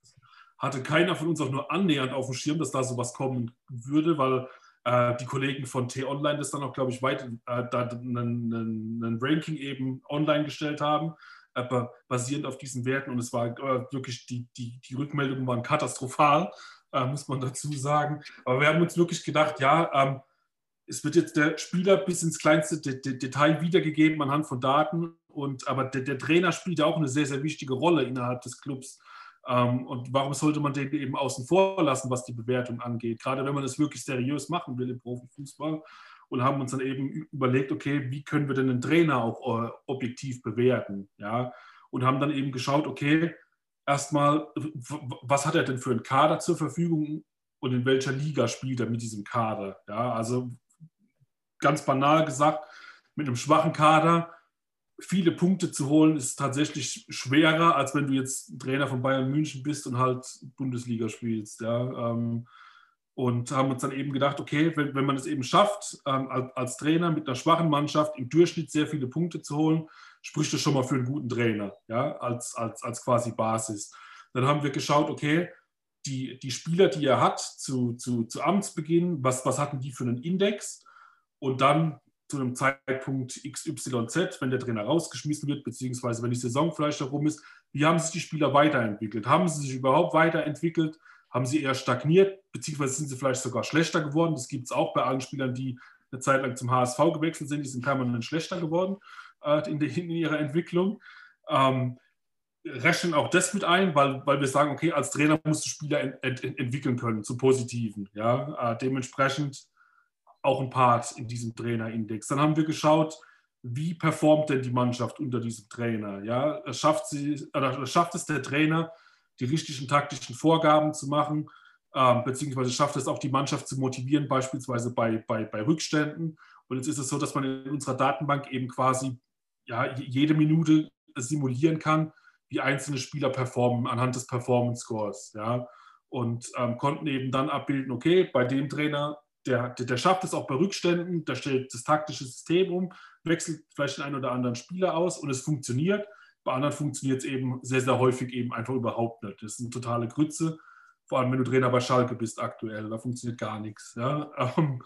hatte keiner von uns auch nur annähernd auf dem Schirm, dass da sowas kommen würde, weil die Kollegen von T-Online das dann auch, glaube ich, weit äh, da einen, Ranking eben online gestellt haben, äh, basierend auf diesen Werten. Und es war äh, wirklich, die, die, die Rückmeldungen waren katastrophal, äh, muss man dazu sagen. Aber wir haben uns wirklich gedacht, ja, ähm, es wird jetzt der Spieler bis ins kleinste De De Detail wiedergegeben anhand von Daten. Und, aber der, der Trainer spielt auch eine sehr, sehr wichtige Rolle innerhalb des Clubs. Ähm, und warum sollte man den eben außen vor lassen, was die Bewertung angeht? Gerade wenn man es wirklich seriös machen will im Profifußball. Und haben uns dann eben überlegt, okay, wie können wir denn einen Trainer auch äh, objektiv bewerten? Ja? Und haben dann eben geschaut, okay, erstmal, was hat er denn für einen Kader zur Verfügung und in welcher Liga spielt er mit diesem Kader? Ja, also ganz banal gesagt, mit einem schwachen Kader viele Punkte zu holen, ist tatsächlich schwerer, als wenn du jetzt Trainer von Bayern München bist und halt Bundesliga spielst. Ja. Ähm, und haben uns dann eben gedacht, okay, wenn, wenn man es eben schafft, ähm, als, Trainer mit einer schwachen Mannschaft im Durchschnitt sehr viele Punkte zu holen, spricht das schon mal für einen guten Trainer, ja, als, als, als quasi Basis. Dann haben wir geschaut, okay, die, die Spieler, die er hat zu, zu, zu Amtsbeginn, was, was hatten die für einen Index? Und dann zu einem Zeitpunkt XYZ, wenn der Trainer rausgeschmissen wird, beziehungsweise wenn die Saison vielleicht herum ist, wie haben sich die Spieler weiterentwickelt? Haben sie sich überhaupt weiterentwickelt? Haben sie eher stagniert, beziehungsweise sind sie vielleicht sogar schlechter geworden? Das gibt es auch bei allen Spielern, die eine Zeit lang zum HSV gewechselt sind, die sind permanent schlechter geworden. äh, in, de, in, ihrer Entwicklung. Ähm, rechnen auch das mit ein, weil, weil wir sagen, okay, als Trainer musst du Spieler ent, ent, entwickeln können, zu Positiven. Ja? Äh, dementsprechend auch ein Part in diesem Trainerindex. Dann haben wir geschaut, wie performt denn die Mannschaft unter diesem Trainer? Ja? Schafft, sie, oder schafft es der Trainer, die richtigen taktischen Vorgaben zu machen, äh, beziehungsweise schafft es auch die Mannschaft zu motivieren, beispielsweise bei, bei, bei Rückständen. Und jetzt ist es so, dass man in unserer Datenbank eben quasi ja, jede Minute simulieren kann, wie einzelne Spieler performen anhand des Performance Scores. Ja? Und ähm, konnten eben dann abbilden, okay, bei dem Trainer, der, der, der, schafft es auch bei Rückständen, der stellt das taktische System um, wechselt vielleicht den einen oder anderen Spieler aus und es funktioniert. Bei anderen funktioniert es eben sehr, sehr häufig eben einfach überhaupt nicht. Das ist eine totale Grütze, vor allem wenn du Trainer bei Schalke bist aktuell, da funktioniert gar nichts. Ja? Ähm,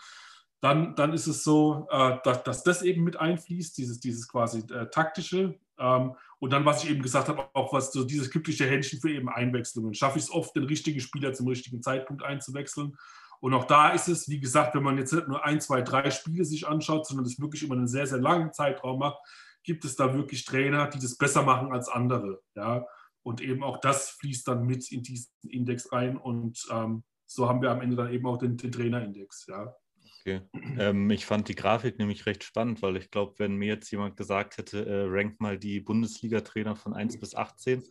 dann, dann ist es so, äh, dass, dass, das eben mit einfließt, dieses, dieses quasi äh, taktische. Ähm, und dann, was ich eben gesagt habe, auch was so dieses glückliche Händchen für eben Einwechslungen. Schaffe ich es oft, den richtigen Spieler zum richtigen Zeitpunkt einzuwechseln. Und auch da ist es, wie gesagt, wenn man jetzt nicht nur ein, zwei, drei Spiele sich anschaut, sondern das wirklich über einen sehr, sehr langen Zeitraum macht, gibt es da wirklich Trainer, die das besser machen als andere. Ja? Und eben auch das fließt dann mit in diesen Index rein. Und ähm, so haben wir am Ende dann eben auch den, den Trainerindex. Ja? Okay. Ähm, ich fand die Grafik nämlich recht spannend, weil ich glaube, wenn mir jetzt jemand gesagt hätte, äh, rank mal die Bundesliga-Trainer von 1 bis 18,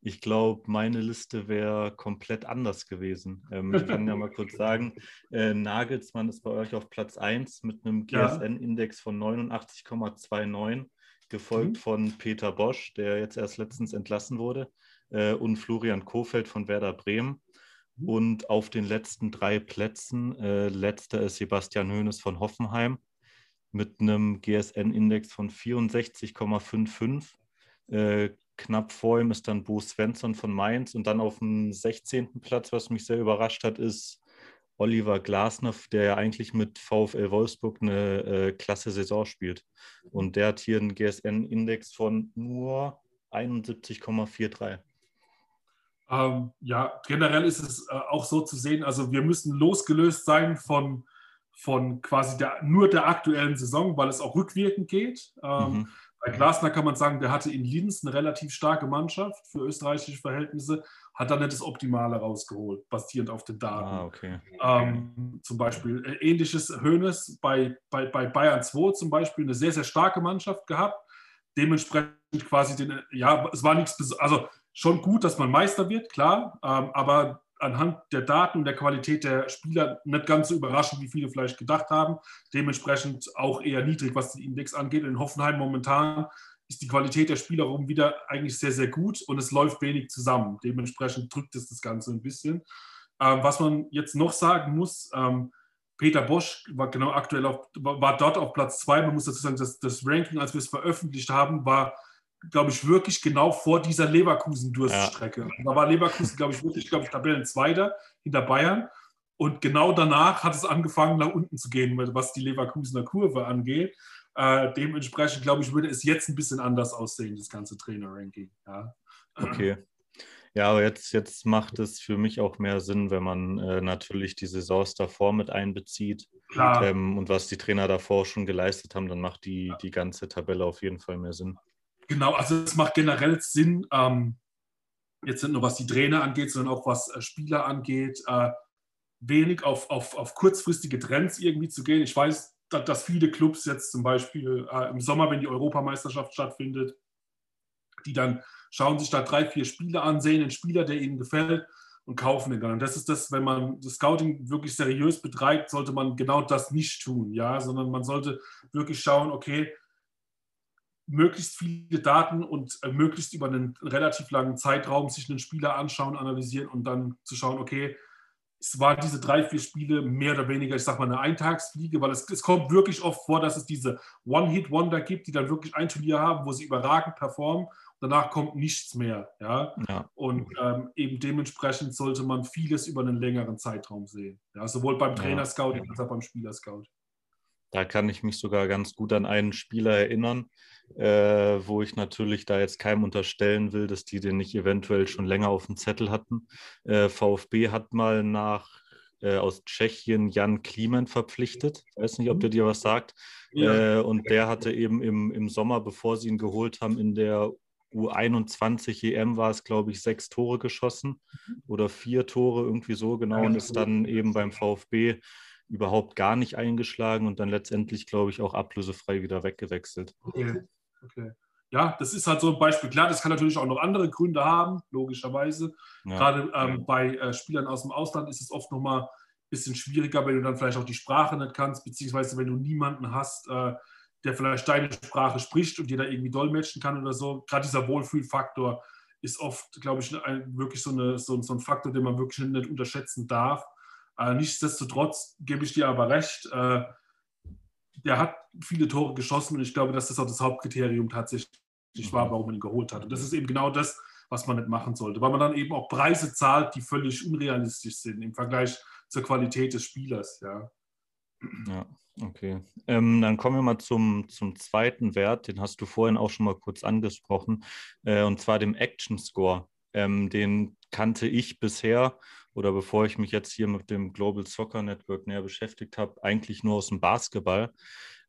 ich glaube, meine Liste wäre komplett anders gewesen. Ähm, ich kann ja mal kurz sagen, äh, Nagelsmann ist bei euch auf Platz 1 mit einem GSN-Index von 89,29, gefolgt mhm. von Peter Bosch, der jetzt erst letztens entlassen wurde, äh, und Florian Kofeld von Werder Bremen und auf den letzten drei Plätzen, äh, letzter ist Sebastian Hoeneß von Hoffenheim mit einem GSN-Index von 64,55. Äh, knapp vor ihm ist dann Bo Svensson von Mainz und dann auf dem 16. Platz, was mich sehr überrascht hat, ist Oliver Glasner, der ja eigentlich mit VfL Wolfsburg eine äh, klasse Saison spielt. Und der hat hier einen GSN-Index von nur 71,43. Ähm, ja, generell ist es äh, auch so zu sehen, also wir müssen losgelöst sein von, von quasi der, nur der aktuellen Saison, weil es auch rückwirkend geht. Ähm, mhm. Bei Glasner kann man sagen, der hatte in Linz eine relativ starke Mannschaft für österreichische Verhältnisse, hat dann nicht das Optimale rausgeholt, basierend auf den Daten. Ah, okay. Ähm, zum Beispiel äh, ähnliches Hönes bei, bei, bei Bayern 2 zum Beispiel eine sehr, sehr starke Mannschaft gehabt. Dementsprechend quasi den, ja, es war nichts, also schon gut, dass man Meister wird, klar, ähm, aber anhand der Daten und der Qualität der Spieler nicht ganz so überraschend, wie viele vielleicht gedacht haben. Dementsprechend auch eher niedrig, was den Index angeht. In Hoffenheim momentan ist die Qualität der Spieler rum wieder eigentlich sehr, sehr gut und es läuft wenig zusammen. Dementsprechend drückt es das Ganze ein bisschen. Ähm, was man jetzt noch sagen muss, ähm, Peter Bosch war genau aktuell auf, war dort auf Platz zwei. Man muss dazu sagen, dass das Ranking, als wir es veröffentlicht haben, war glaube ich, wirklich genau vor dieser Leverkusen-Durststrecke. Ja. Da war Leverkusen, glaube ich, wirklich, glaube ich, Tabellenzweiter hinter Bayern. Und genau danach hat es angefangen, nach unten zu gehen, was die Leverkusener Kurve angeht. Äh, dementsprechend, glaube ich, würde es jetzt ein bisschen anders aussehen, das ganze Trainer-Ranking. Ja. Okay. Ja, aber jetzt, jetzt macht es für mich auch mehr Sinn, wenn man äh, natürlich die Saisons davor mit einbezieht. Ähm, und was die Trainer davor schon geleistet haben, dann macht die, die ganze Tabelle auf jeden Fall mehr Sinn. Genau, also es macht generell Sinn, ähm, jetzt nicht nur was die Trainer angeht, sondern auch was äh, Spieler angeht, äh, wenig auf, auf, auf kurzfristige Trends irgendwie zu gehen. Ich weiß, dass, dass viele Clubs jetzt zum Beispiel äh, im Sommer, wenn die Europameisterschaft stattfindet, die dann schauen sich da drei, vier Spiele an, sehen einen Spieler, der ihnen gefällt und kaufen den dann. Und das ist das, wenn man das Scouting wirklich seriös betreibt, sollte man genau das nicht tun, ja, sondern man sollte wirklich schauen, okay, möglichst viele Daten und äh, möglichst über einen relativ langen Zeitraum sich einen Spieler anschauen, analysieren und dann zu schauen, okay, es waren diese drei, vier Spiele mehr oder weniger, ich sag mal, eine Eintagsfliege, weil es, es kommt wirklich oft vor, dass es diese One-Hit-Wonder gibt, die dann wirklich ein Turnier haben, wo sie überragend performen. Danach kommt nichts mehr. Ja? ja. Und ähm, eben dementsprechend sollte man vieles über einen längeren Zeitraum sehen. Ja? Sowohl beim Trainer-Scouting ja. als auch beim Spieler-Scout. Da kann ich mich sogar ganz gut an einen Spieler erinnern, äh, wo ich natürlich da jetzt keinem unterstellen will, dass die den nicht eventuell schon länger auf dem Zettel hatten. Äh, VfB hat mal nach äh, aus Tschechien Jan Kliment verpflichtet. Ich weiß nicht, ob der dir was sagt. Ja. Äh, und der hatte eben im, im Sommer, bevor sie ihn geholt haben, in der U21 EM war es, glaube ich, sechs Tore geschossen oder vier Tore, irgendwie so genau, und ist dann eben beim VfB überhaupt gar nicht eingeschlagen und dann letztendlich, glaube ich, auch ablösefrei wieder weggewechselt. Okay. okay. Ja, das ist halt so ein Beispiel. Klar, das kann natürlich auch noch andere Gründe haben, logischerweise. Ja. Gerade ähm, bei äh, Spielern aus dem Ausland ist es oft nochmal ein bisschen schwieriger, wenn du dann vielleicht auch die Sprache nicht kannst, beziehungsweise wenn du niemanden hast, äh, der vielleicht deine Sprache spricht und dir da irgendwie dolmetschen kann oder so. Gerade dieser Wohlfühlfaktor ist oft, glaube ich, ein, wirklich so, eine, so, so, ein Faktor, den man wirklich nicht unterschätzen darf. Äh, nichtsdestotrotz gebe ich dir aber recht, äh, der hat viele Tore geschossen und ich glaube, dass das auch das Hauptkriterium tatsächlich war, mhm. warum man ihn geholt hat. Und das ist eben genau das, was man nicht machen sollte, weil man dann eben auch Preise zahlt, die völlig unrealistisch sind im Vergleich zur Qualität des Spielers. Ja, ja okay. Ähm, dann kommen wir mal zum, zum zweiten Wert, den hast du vorhin auch schon mal kurz angesprochen, äh, und zwar dem Action Score. Ähm, den kannte ich bisher oder bevor ich mich jetzt hier mit dem Global Soccer Network näher beschäftigt habe, eigentlich nur aus dem Basketball,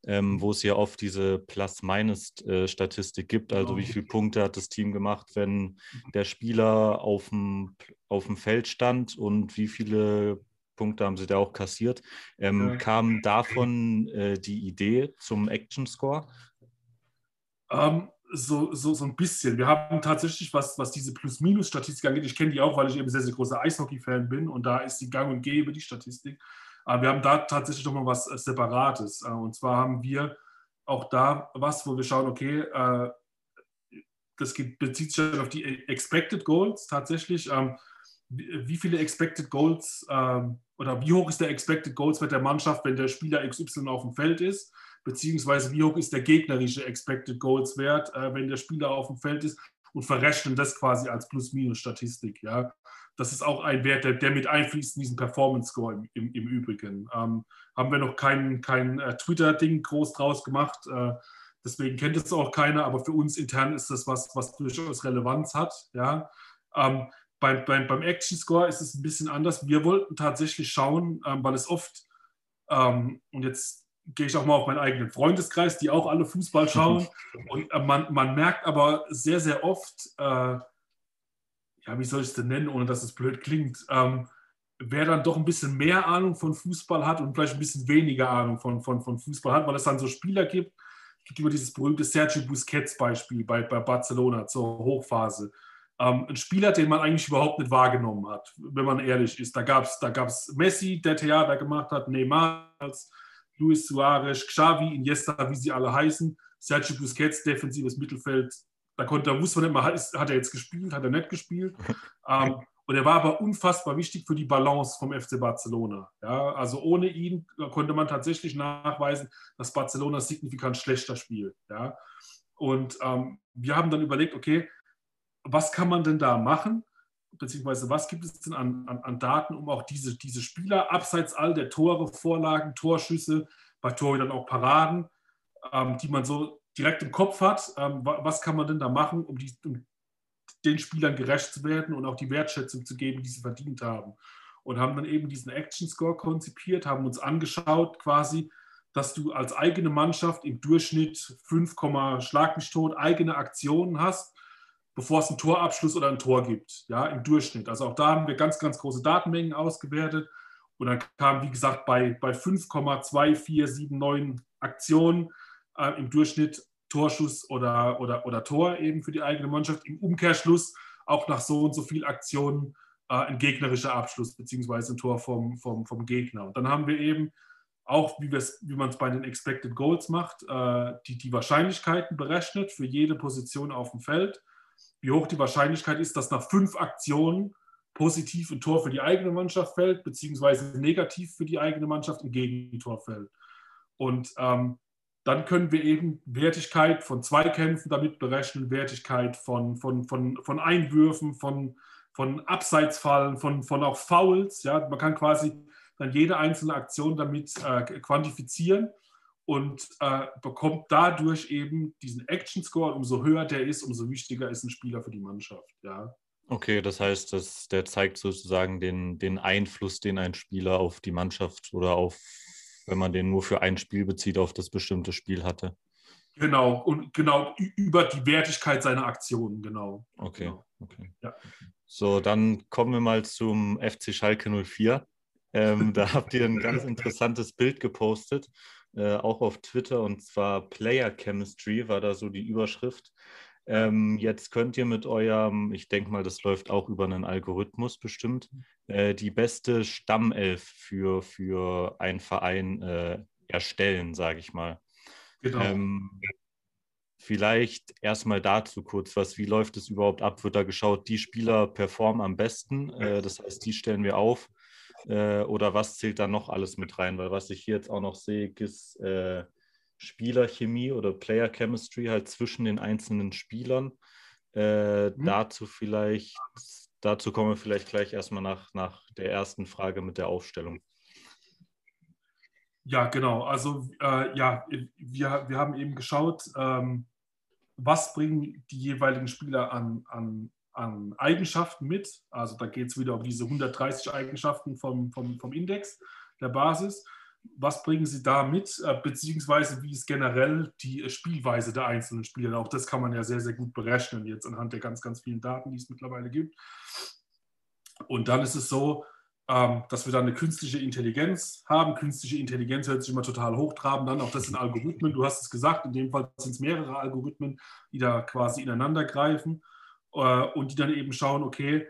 ähm, wo es ja oft diese Plus-Minus-Statistik gibt. Also wie genau. viele Punkte hat das Team gemacht, wenn mhm. der Spieler auf dem, auf dem Feld stand und wie viele Punkte haben sie da auch kassiert. Ähm, ja. Kam davon äh, die Idee zum Action Score? Um, ähm, so, so, so ein bisschen. Wir haben tatsächlich, was, was diese Plus-Minus-Statistik angeht, ich kenne die auch, weil ich eben sehr, sehr großer Eishockey-Fan bin und da ist die gang und gäbe, die Statistik. Aber wir haben da tatsächlich nochmal was äh, Separates. Äh, und zwar haben wir auch da was, wo wir schauen, okay, äh, das bezieht sich auf die Expected Goals tatsächlich. Ähm, wie viele Expected Goals ähm, oder wie hoch ist der Expected Goals Wert der Mannschaft, wenn der Spieler XY auf dem Feld ist? Beziehungsweise wie hoch ist der gegnerische Expected Goals Wert, äh, wenn der Spieler auf dem Feld ist und verrechnen das quasi als Plus-Minus-Statistik. Ja? Das ist auch ein Wert, der, der mit einfließt in diesen Performance-Score im, im, im, Übrigen. Ähm, haben wir noch kein, kein äh, Twitter-Ding groß draus gemacht, äh, deswegen kennt es auch keiner, aber für uns intern ist das was, was durchaus Relevanz hat. Ja? Ähm, beim, beim, beim Action Score ist es ein bisschen anders. Wir wollten tatsächlich schauen, ähm, weil es oft, ähm, und jetzt gehe ich auch mal auf meinen eigenen Freundeskreis, die auch alle Fußball schauen. Und äh, man, man merkt aber sehr, sehr oft, äh, ja, wie soll ich es denn nennen, ohne dass es blöd klingt, ähm, wer dann doch ein bisschen mehr Ahnung von Fußball hat und vielleicht ein bisschen weniger Ahnung von, von, von Fußball hat, weil es dann so Spieler gibt, es gibt immer dieses berühmte Sergio Busquets-Beispiel bei, bei Barcelona zur Hochphase. Ähm, ein Spieler, den man eigentlich überhaupt nicht wahrgenommen hat, wenn man ehrlich ist. Da gab es da gab's Messi, der Theater gemacht hat, Neymar als Luis Suarez, Xavi, Iniesta, wie sie alle heißen, Sergio Busquets, defensives Mittelfeld. Da, konnte, da wusste man nicht mal, hat, hat er jetzt gespielt, hat er nicht gespielt. ähm, und er war aber unfassbar wichtig für die Balance vom FC Barcelona. Ja, also ohne ihn konnte man tatsächlich nachweisen, dass Barcelona signifikant schlechter spielt. Ja. Und ähm, wir haben dann überlegt, okay, was kann man denn da machen? Beziehungsweise was gibt es denn an, an, an, Daten, um auch diese, diese Spieler abseits all der Tore, Vorlagen, Torschüsse, bei Torhütern auch Paraden, ähm, die man so direkt im Kopf hat, ähm, was kann man denn da machen, um, die, um, den Spielern gerecht zu werden und auch die Wertschätzung zu geben, die sie verdient haben. Und haben dann eben diesen Action Score konzipiert, haben uns angeschaut quasi, dass du als eigene Mannschaft im Durchschnitt 5, Schlag mich tot eigene Aktionen hast bevor es einen Torabschluss oder ein Tor gibt, ja, im Durchschnitt. Also auch da haben wir ganz, ganz große Datenmengen ausgewertet. Und dann kam, wie gesagt, bei, bei 5,2479 Aktionen äh, im Durchschnitt Torschuss oder, oder, oder Tor eben für die eigene Mannschaft. Im Umkehrschluss auch nach so und so viel Aktionen äh, ein gegnerischer Abschluss beziehungsweise ein Tor vom, vom, vom Gegner. Und dann haben wir eben auch, wie, wie man es bei den Expected Goals macht, äh, die, die Wahrscheinlichkeiten berechnet für jede Position auf dem Feld wie hoch die Wahrscheinlichkeit ist, dass nach fünf Aktionen positiv ein Tor für die eigene Mannschaft fällt, beziehungsweise negativ für die eigene Mannschaft ein Gegentor fällt. Und ähm, dann können wir eben Wertigkeit von Zweikämpfen damit berechnen, Wertigkeit von, von, von, von Einwürfen, von, von Abseitsfallen, von, von auch Fouls. Ja? Man kann quasi dann jede einzelne Aktion damit äh, quantifizieren und äh, bekommt dadurch eben diesen Action-Score. Umso höher der ist, umso wichtiger ist ein Spieler für die Mannschaft. Ja. Okay, das heißt, dass der zeigt sozusagen den, den Einfluss, den ein Spieler auf die Mannschaft oder auf, wenn man den nur für ein Spiel bezieht, auf das bestimmte Spiel hatte. Genau, und genau über die Wertigkeit seiner Aktionen, genau. Okay, genau. okay. Ja. So, dann kommen wir mal zum FC Schalke 04. Ähm, da habt ihr ein ganz interessantes Bild gepostet, äh, auch auf Twitter, und zwar Player Chemistry war da so die Überschrift. Ähm, jetzt könnt ihr mit eurem, ich denke mal, das läuft auch über einen Algorithmus bestimmt, äh, die beste Stammelf für, für einen Verein äh, erstellen, sage ich mal. Genau. Ähm, vielleicht erstmal dazu kurz was. Wie läuft es überhaupt ab? Wird da geschaut, die Spieler performen am besten? Äh, das heißt, die stellen wir auf. Äh, oder was zählt da noch alles mit rein? Weil was ich hier jetzt auch noch sehe, ist äh, Spielerchemie oder Player Chemistry halt zwischen den einzelnen Spielern. Äh, mhm. Dazu vielleicht, dazu kommen wir vielleicht gleich erstmal nach, nach der ersten Frage mit der Aufstellung. Ja, genau. Also äh, ja, wir, wir haben eben geschaut, ähm, was bringen die jeweiligen Spieler an, an, an Eigenschaften mit. Also da geht es wieder um diese 130 Eigenschaften vom, vom, vom Index der Basis. Was bringen sie da mit, äh, beziehungsweise wie ist generell die Spielweise der einzelnen Spieler? Auch das kann man ja sehr, sehr gut berechnen, jetzt anhand der ganz, ganz vielen Daten, die es mittlerweile gibt. Und dann ist es so, ähm, dass wir dann eine künstliche Intelligenz haben. Künstliche Intelligenz hört sich immer total hochtrabend an. Auch das sind Algorithmen. Du hast es gesagt, in dem Fall sind es mehrere Algorithmen, die da quasi ineinander greifen und die dann eben schauen, okay,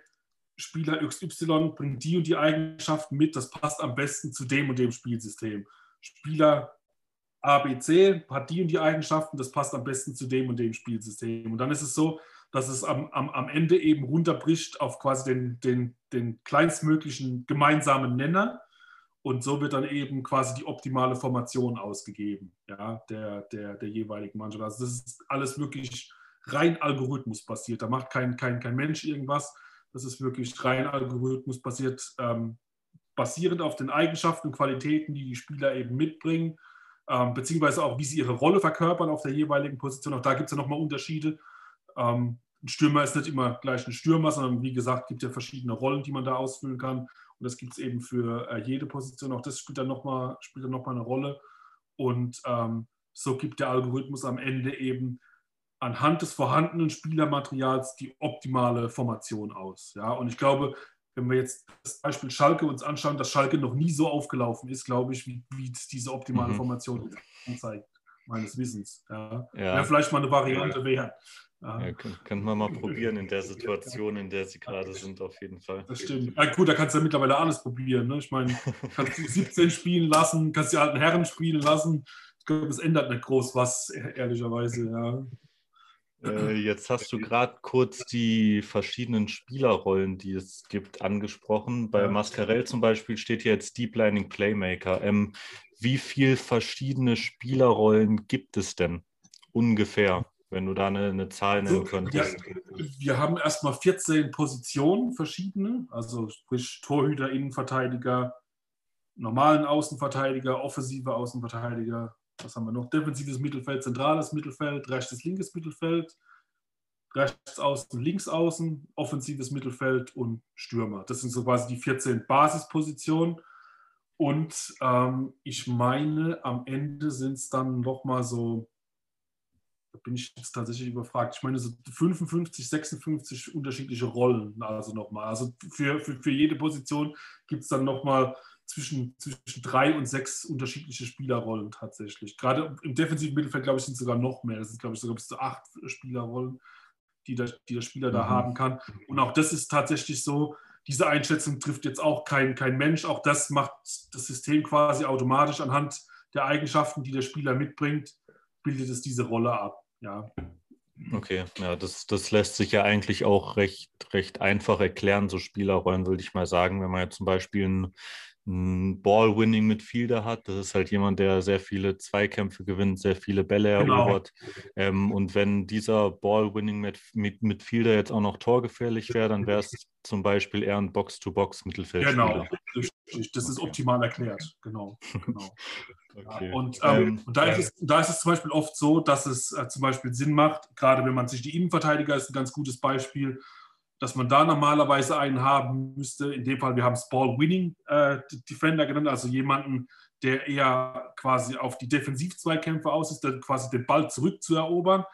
Spieler XY bringt die und die Eigenschaften mit, das passt am besten zu dem und dem Spielsystem. Spieler ABC hat die und die Eigenschaften, das passt am besten zu dem und dem Spielsystem. Und dann ist es so, dass es am, am, am Ende eben runterbricht auf quasi den, den, den kleinstmöglichen gemeinsamen Nenner. Und so wird dann eben quasi die optimale Formation ausgegeben, ja, der, der, der jeweiligen Mannschaft. Also das ist alles wirklich rein algorithmusbasiert. Da macht kein, kein, kein Mensch irgendwas. Das ist wirklich rein algorithmusbasiert, ähm, basierend auf den Eigenschaften und Qualitäten, die die Spieler eben mitbringen, ähm, beziehungsweise auch, wie sie ihre Rolle verkörpern auf der jeweiligen Position. Auch da gibt es ja nochmal Unterschiede. Ähm, ein Stürmer ist nicht immer gleich ein Stürmer, sondern wie gesagt, gibt ja verschiedene Rollen, die man da ausfüllen kann. Und das gibt es eben für äh, jede Position. Auch das spielt dann nochmal noch eine Rolle. Und ähm, so gibt der Algorithmus am Ende eben anhand des vorhandenen Spielermaterials die optimale Formation aus. Ja? Und ich glaube, wenn wir jetzt das Beispiel Schalke uns anschauen, dass Schalke noch nie so aufgelaufen ist, glaube ich, wie, wie diese optimale mhm. Formation anzeigt, meines Wissens. Ja. Ja. Wäre vielleicht mal eine Variante. Ja, ja könnte man mal probieren in der Situation, in der sie gerade sind, auf jeden Fall. Das stimmt. Ja, gut, da kannst du ja mittlerweile alles probieren. Ne? Ich meine, kannst du 17 spielen lassen, kannst die alten Herren spielen lassen. Ich glaube, es ändert nicht groß was, ehrlicherweise. Ja. Äh, jetzt hast du gerade kurz die verschiedenen Spielerrollen, die es gibt, angesprochen. Bei Mascarell zum Beispiel steht jetzt Deep Learning Playmaker. Ähm, wie viele verschiedene Spielerrollen gibt es denn ungefähr? wenn du da eine, eine Zahl nennen könntest. Ja, wir haben erstmal 14 Positionen verschiedene, also sprich Torhüter, Innenverteidiger, normalen Außenverteidiger, offensive Außenverteidiger. Was haben wir noch? Defensives Mittelfeld, zentrales Mittelfeld, rechtes, linkes Mittelfeld, rechts außen, links außen, offensives Mittelfeld und Stürmer. Das sind so quasi die 14 Basispositionen. Und ähm, ich meine, am Ende sind es dann nochmal so da bin ich jetzt tatsächlich überfragt. Ich meine, so 55, 56 unterschiedliche Rollen, also nochmal. Also für, für, für jede Position gibt es dann nochmal zwischen, zwischen drei und sechs unterschiedliche Spielerrollen tatsächlich. Gerade im defensiven Mittelfeld, glaube ich, sind es sogar noch mehr. Das sind, glaube ich, sogar bis zu acht Spielerrollen, die der, die der Spieler mhm. da haben kann. Und auch das ist tatsächlich so, diese Einschätzung trifft jetzt auch kein, kein Mensch. Auch das macht das System quasi automatisch anhand der Eigenschaften, die der Spieler mitbringt, bildet es diese Rolle ab ja. Okay, ja, das, das lässt sich ja eigentlich auch recht, recht einfach erklären, so Spielerrollen, würde ich mal sagen. Wenn man jetzt zum Beispiel ein, ein Ball-Winning Midfielder hat, das ist halt jemand, der sehr viele Zweikämpfe gewinnt, sehr viele Bälle genau. erobert. Ähm, und wenn dieser Ball-Winning Midfielder jetzt auch noch torgefährlich wäre, dann wäre es zum Beispiel eher ein Box-to-Box-Mittelfeld. Genau, das ist optimal erklärt, genau. genau. Okay. Und, ähm, ähm, und da, ist es, da, ist es, zum Beispiel oft so, dass es äh, zum Beispiel Sinn macht, gerade wenn man sich die Innenverteidiger ist ein ganz gutes Beispiel, dass man da normalerweise einen haben müsste. In dem Fall, wir haben es Ball-Winning äh, Defender genannt, also jemanden, der eher quasi auf die Defensivzweikämpfe aus ist, der quasi den Ball zurückzuerobern.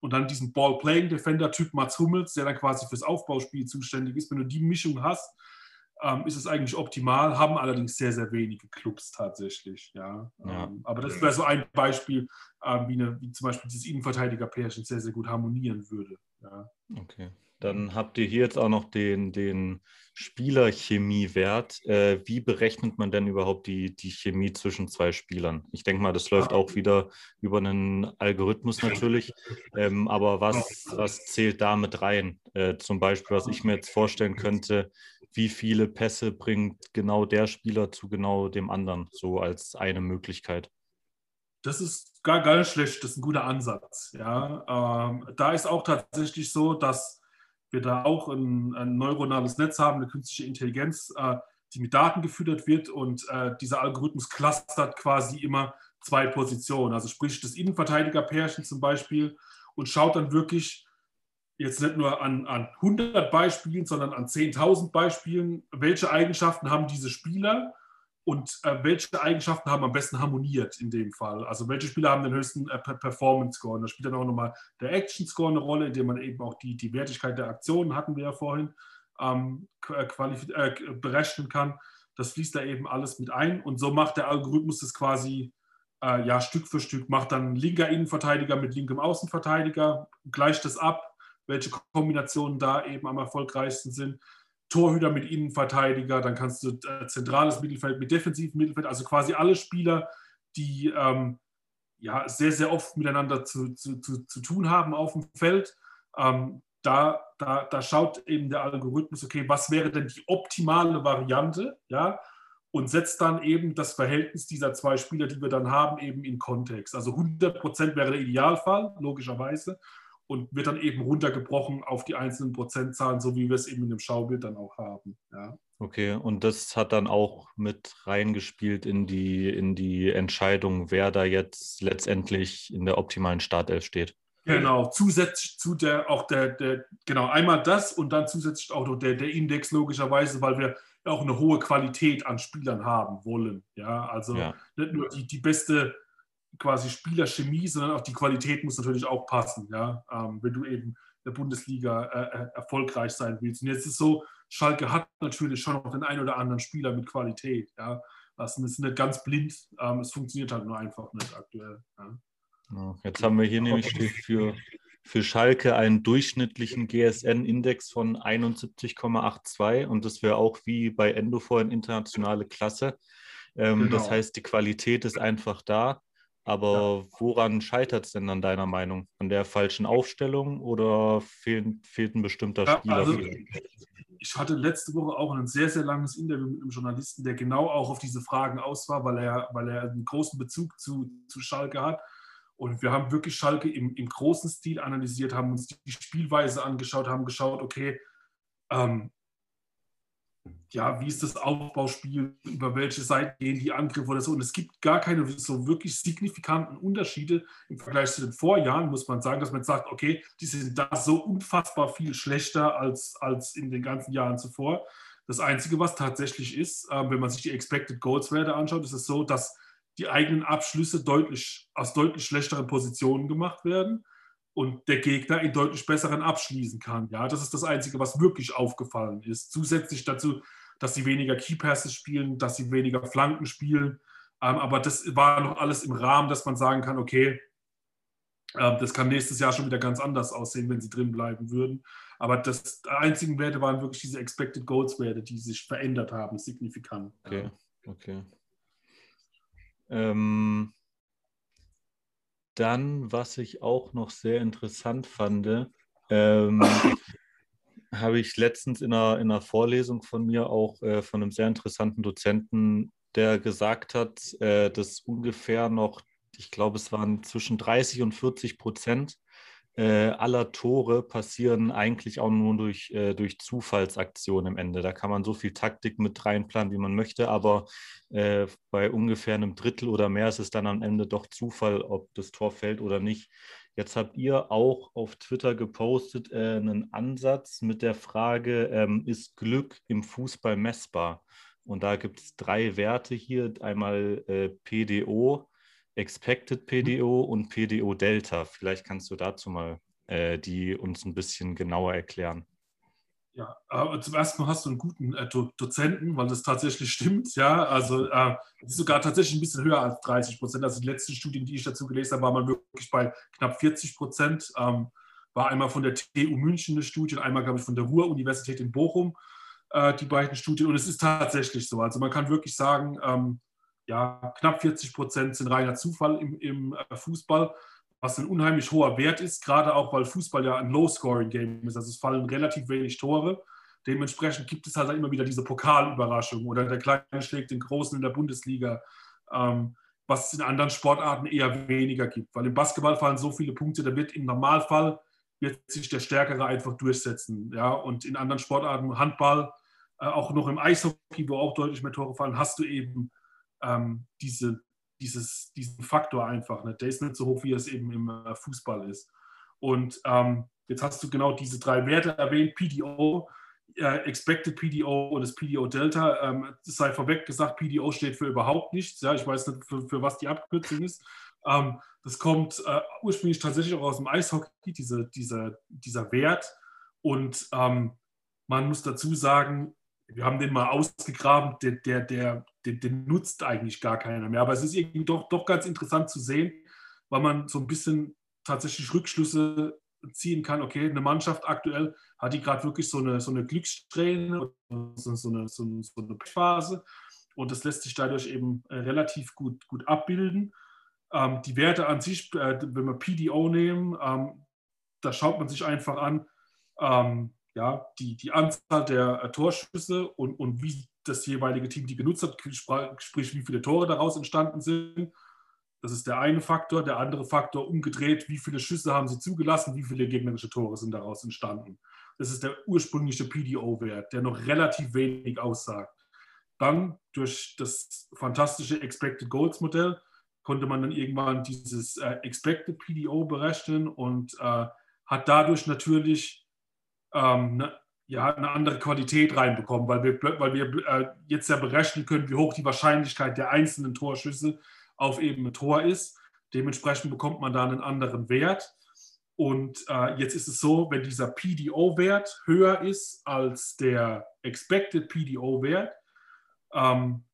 Und dann diesen Ball-Playing-Defender-Typ Mats Hummels, der dann quasi fürs Aufbauspiel zuständig ist. Wenn du die Mischung hast, ähm, ist es eigentlich optimal, haben allerdings sehr, sehr wenige Clubs tatsächlich. Ja. ja. Ähm, aber das wäre so ein Beispiel, ähm, wie, eine, wie, zum Beispiel dieses Innenverteidiger-Pärchen sehr, sehr gut harmonieren würde. Ja. Okay. Dann habt ihr hier jetzt auch noch den, den Spielerchemiewert. Äh, wie berechnet man denn überhaupt die, die Chemie zwischen zwei Spielern? Ich denke mal, das läuft auch wieder über einen Algorithmus natürlich. Ähm, aber was, was zählt da mit rein? Äh, zum Beispiel, was ich mir jetzt vorstellen könnte, wie viele Pässe bringt genau der Spieler zu genau dem anderen, so als eine Möglichkeit. Das ist gar, gar nicht schlecht, das ist ein guter Ansatz. Ja. Ähm, da ist auch tatsächlich so, dass wir da auch ein, ein neuronales Netz haben, eine künstliche Intelligenz, äh, die mit Daten gefüttert wird und äh, dieser Algorithmus clustert quasi immer zwei Positionen. Also sprich das Innenverteidiger-Pärchen zum Beispiel und schaut dann wirklich jetzt nicht nur an, an 100 Beispielen, sondern an 10.000 Beispielen, welche Eigenschaften haben diese Spieler und äh, welche Eigenschaften haben am besten harmoniert in dem Fall. Also welche Spieler haben den höchsten äh, Performance-Score. Und da spielt dann auch nochmal der Action-Score eine Rolle, indem man eben auch die, die Wertigkeit der Aktionen, hatten wir ja vorhin, ähm, äh, äh, berechnen kann. Das fließt da eben alles mit ein. Und so macht der Algorithmus das quasi äh, ja, Stück für Stück, macht dann linker Innenverteidiger mit linkem Außenverteidiger, gleicht das ab, welche Kombinationen da eben am erfolgreichsten sind Torhüter mit Innenverteidiger, dann kannst du äh, zentrales Mittelfeld mit defensivem Mittelfeld, also quasi alle Spieler, die ähm, ja, sehr, sehr oft miteinander zu, zu, zu, zu tun haben auf dem Feld. Ähm, da, da, da schaut eben der Algorithmus, okay, was wäre denn die optimale Variante, ja, und setzt dann eben das Verhältnis dieser zwei Spieler, die wir dann haben, eben in Kontext. Also 100% wäre der Idealfall, logischerweise und wird dann eben runtergebrochen auf die einzelnen Prozentzahlen, so wie wir es eben in dem Schaubild dann auch haben. Ja. Okay, und das hat dann auch mit reingespielt in die, in die Entscheidung, wer da jetzt letztendlich in der optimalen Startelf steht. Genau, zusätzlich zu der auch der, der, genau, einmal das und dann zusätzlich auch noch der, der Index logischerweise, weil wir auch eine hohe Qualität an Spielern haben wollen. Ja, also ja. nicht nur die, die beste quasi Spielerchemie, sondern auch die Qualität muss natürlich auch passen, ja, ähm, wenn du eben in der Bundesliga äh, äh, erfolgreich sein willst. Und jetzt ist es so, Schalke hat natürlich schon noch den einen oder anderen Spieler mit Qualität, ja. Das ist nicht ganz blind, ähm, es funktioniert halt nur einfach nicht aktuell. Ja. Ja, jetzt haben wir hier nämlich für, für Schalke einen durchschnittlichen GSN-Index von 71,82 und das wäre auch wie bei Endo vorhin internationale Klasse. Ähm, genau. Das heißt, die Qualität ist einfach da. Aber ja. woran scheitert es denn an deiner Meinung? An der falschen Aufstellung oder fehlt, fehlt ein bestimmter ja, Spieler? Also, ich hatte letzte Woche auch ein sehr, sehr langes Interview mit einem Journalisten, der genau auch auf diese Fragen aus war, weil er, weil er einen großen Bezug zu, zu Schalke hat. Und wir haben wirklich Schalke im, im großen Stil analysiert, haben uns die Spielweise angeschaut, haben geschaut, okay, ähm, ja, wie ist das Aufbauspiel, über welche Seite gehen die Angriffe oder so. Und es gibt gar keine so wirklich signifikanten Unterschiede im Vergleich zu den Vorjahren, muss man sagen, dass man sagt, okay, die sind da so unfassbar viel schlechter als, als in den ganzen Jahren zuvor. Das Einzige, was tatsächlich ist, äh, wenn man sich die Expected Goals Werte anschaut, ist es so, dass die eigenen Abschlüsse deutlich, aus deutlich schlechteren Positionen gemacht werden und der Gegner in deutlich besseren abschließen kann. Ja, das ist das Einzige, was wirklich aufgefallen ist. Zusätzlich dazu, dass sie weniger Keypasses spielen, dass sie weniger Flanken spielen. Ähm, aber das war noch alles im Rahmen, dass man sagen kann, okay, äh, das kann nächstes Jahr schon wieder ganz anders aussehen, wenn sie drin bleiben würden. Aber das einzigen Werte waren wirklich diese Expected Goals Werte, die sich verändert haben, signifikant. Okay, okay. Ähm, dann, was ich auch noch sehr interessant fand, ähm, habe ich letztens in einer, in einer Vorlesung von mir auch äh, von einem sehr interessanten Dozenten, der gesagt hat, äh, dass ungefähr noch, ich glaube, es waren zwischen 30 und 40 Prozent äh, aller Tore passieren eigentlich auch nur durch, äh, durch Zufallsaktionen im Ende. Da kann man so viel Taktik mit reinplanen, wie man möchte, aber äh, bei ungefähr einem Drittel oder mehr ist es dann am Ende doch Zufall, ob das Tor fällt oder nicht. Jetzt habt ihr auch auf Twitter gepostet äh, einen Ansatz mit der Frage, ähm, ist Glück im Fußball messbar? Und da gibt es drei Werte hier, einmal äh, PDO, Expected. PDO und PDO Delta. Vielleicht kannst du dazu mal äh, die uns ein bisschen genauer erklären. Ja, aber zum ersten Mal hast du einen guten äh, Do Dozenten, weil das tatsächlich stimmt. Ja, also äh, ist sogar tatsächlich ein bisschen höher als 30 Prozent. Also die letzten Studien, die ich dazu gelesen habe, war man wirklich bei knapp 40 Prozent. Ähm, war einmal von der TU München eine Studie einmal, glaube ich, von der Ruhr-Universität in Bochum äh, die beiden Studien. Und es ist tatsächlich so. Also man kann wirklich sagen, ähm, ja, knapp 40 Prozent sind reiner Zufall im, im äh, Fußball was ein unheimlich hoher Wert ist, gerade auch, weil Fußball ja ein Low-Scoring-Game ist. Also es fallen relativ wenig Tore. Dementsprechend gibt es halt immer wieder diese Pokalüberraschung oder der Kleine schlägt den Großen in der Bundesliga, ähm, was es in anderen Sportarten eher weniger gibt. Weil im Basketball fallen so viele Punkte, da wird im Normalfall wird sich der Stärkere einfach durchsetzen. Ja? Und in anderen Sportarten, Handball, äh, auch noch im Eishockey, wo auch deutlich mehr Tore fallen, hast du eben ähm, diese dieses, diesen Faktor einfach. Ne? Der ist nicht so hoch, wie es eben im äh, Fußball ist. Und ähm, jetzt hast du genau diese drei Werte erwähnt, PDO, äh, Expected PDO und das PDO Delta. Ähm, das sei vorweg gesagt, PDO steht für überhaupt nichts. Ja? Ich weiß nicht, für, für was die Abkürzung ist. Ähm, das kommt äh, ursprünglich tatsächlich auch aus dem Eishockey, diese, dieser, dieser Wert. Und ähm, man muss dazu sagen, wir haben den mal ausgegraben, der, der, der, den, den, nutzt eigentlich gar keiner mehr. Aber es ist irgendwie doch, doch ganz interessant zu sehen, weil man so ein bisschen tatsächlich Rückschlüsse ziehen kann, okay, eine Mannschaft aktuell hat die gerade wirklich so eine, so eine Glückssträhne, so, so, eine, so, so eine Phase und das lässt sich dadurch eben äh, relativ gut, gut abbilden. Ähm, die Werte an sich, äh, wenn wir PDO nehmen, ähm, da schaut man sich einfach an, ähm, ja, die, die Anzahl der äh, Torschüsse und, und wie das jeweilige Team die genutzt hat, sprich wie viele Tore daraus entstanden sind. Das ist der eine Faktor. Der andere Faktor umgedreht, wie viele Schüsse haben sie zugelassen, wie viele gegnerische Tore sind daraus entstanden. Das ist der ursprüngliche PDO-Wert, der noch relativ wenig aussagt. Dann durch das fantastische Expected Goals Modell konnte man dann irgendwann dieses äh, Expected PDO berechnen und äh, hat dadurch natürlich ähm, ne, ja, eine andere Qualität reinbekommen, weil wir, weil wir äh, jetzt ja berechnen können, wie hoch die Wahrscheinlichkeit der einzelnen Torschüsse auf eben ein Tor ist. Dementsprechend bekommt man da einen anderen Wert. Und äh, jetzt ist es so, wenn dieser PDO-Wert höher ist als der Expected PDO-Wert, ähm,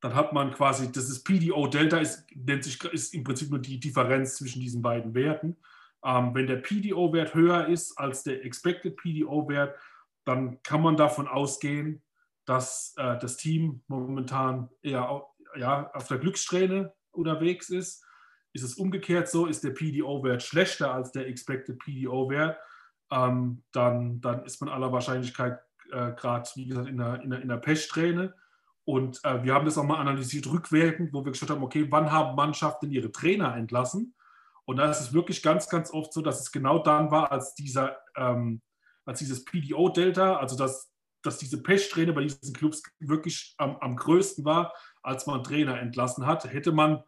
dann hat man quasi, das ist PDO-Delta, ist, nennt sich, ist im Prinzip nur die Differenz zwischen diesen beiden Werten. Ähm, wenn der PDO-Wert höher ist als der Expected PDO-Wert, dann kann man davon ausgehen, dass äh, das Team momentan eher ja, auf der Glückssträhne unterwegs ist. Ist es umgekehrt so, ist der PDO-Wert schlechter als der Expected PDO-Wert, ähm, dann, dann ist man aller Wahrscheinlichkeit äh, gerade, wie gesagt, in der, in der, in der Pechsträhne. Und äh, wir haben das auch mal analysiert rückwirkend, wo wir geschaut haben, okay, wann haben Mannschaften ihre Trainer entlassen? Und da ist es wirklich ganz, ganz oft so, dass es genau dann war, als, dieser, ähm, als dieses PDO-Delta, also dass, dass diese Pechsträhne bei diesen Clubs wirklich am, am größten war, als man Trainer entlassen hat. Hätte man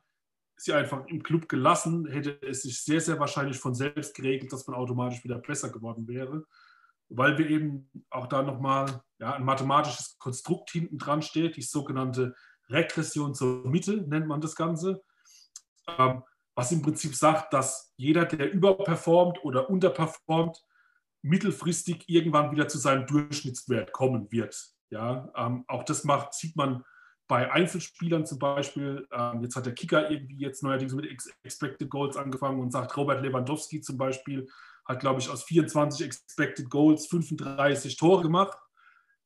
sie einfach im Club gelassen, hätte es sich sehr, sehr wahrscheinlich von selbst geregelt, dass man automatisch wieder besser geworden wäre. Weil wir eben auch da nochmal ja, ein mathematisches Konstrukt hinten dran steht, die sogenannte Regression zur Mitte nennt man das Ganze. Ähm, was im Prinzip sagt, dass jeder, der überperformt oder unterperformt, mittelfristig irgendwann wieder zu seinem Durchschnittswert kommen wird. Ja, ähm, auch das macht, sieht man bei Einzelspielern zum Beispiel. Ähm, jetzt hat der Kicker irgendwie jetzt neuerdings mit Expected Goals angefangen und sagt, Robert Lewandowski zum Beispiel hat, glaube ich, aus 24 Expected Goals 35 Tore gemacht,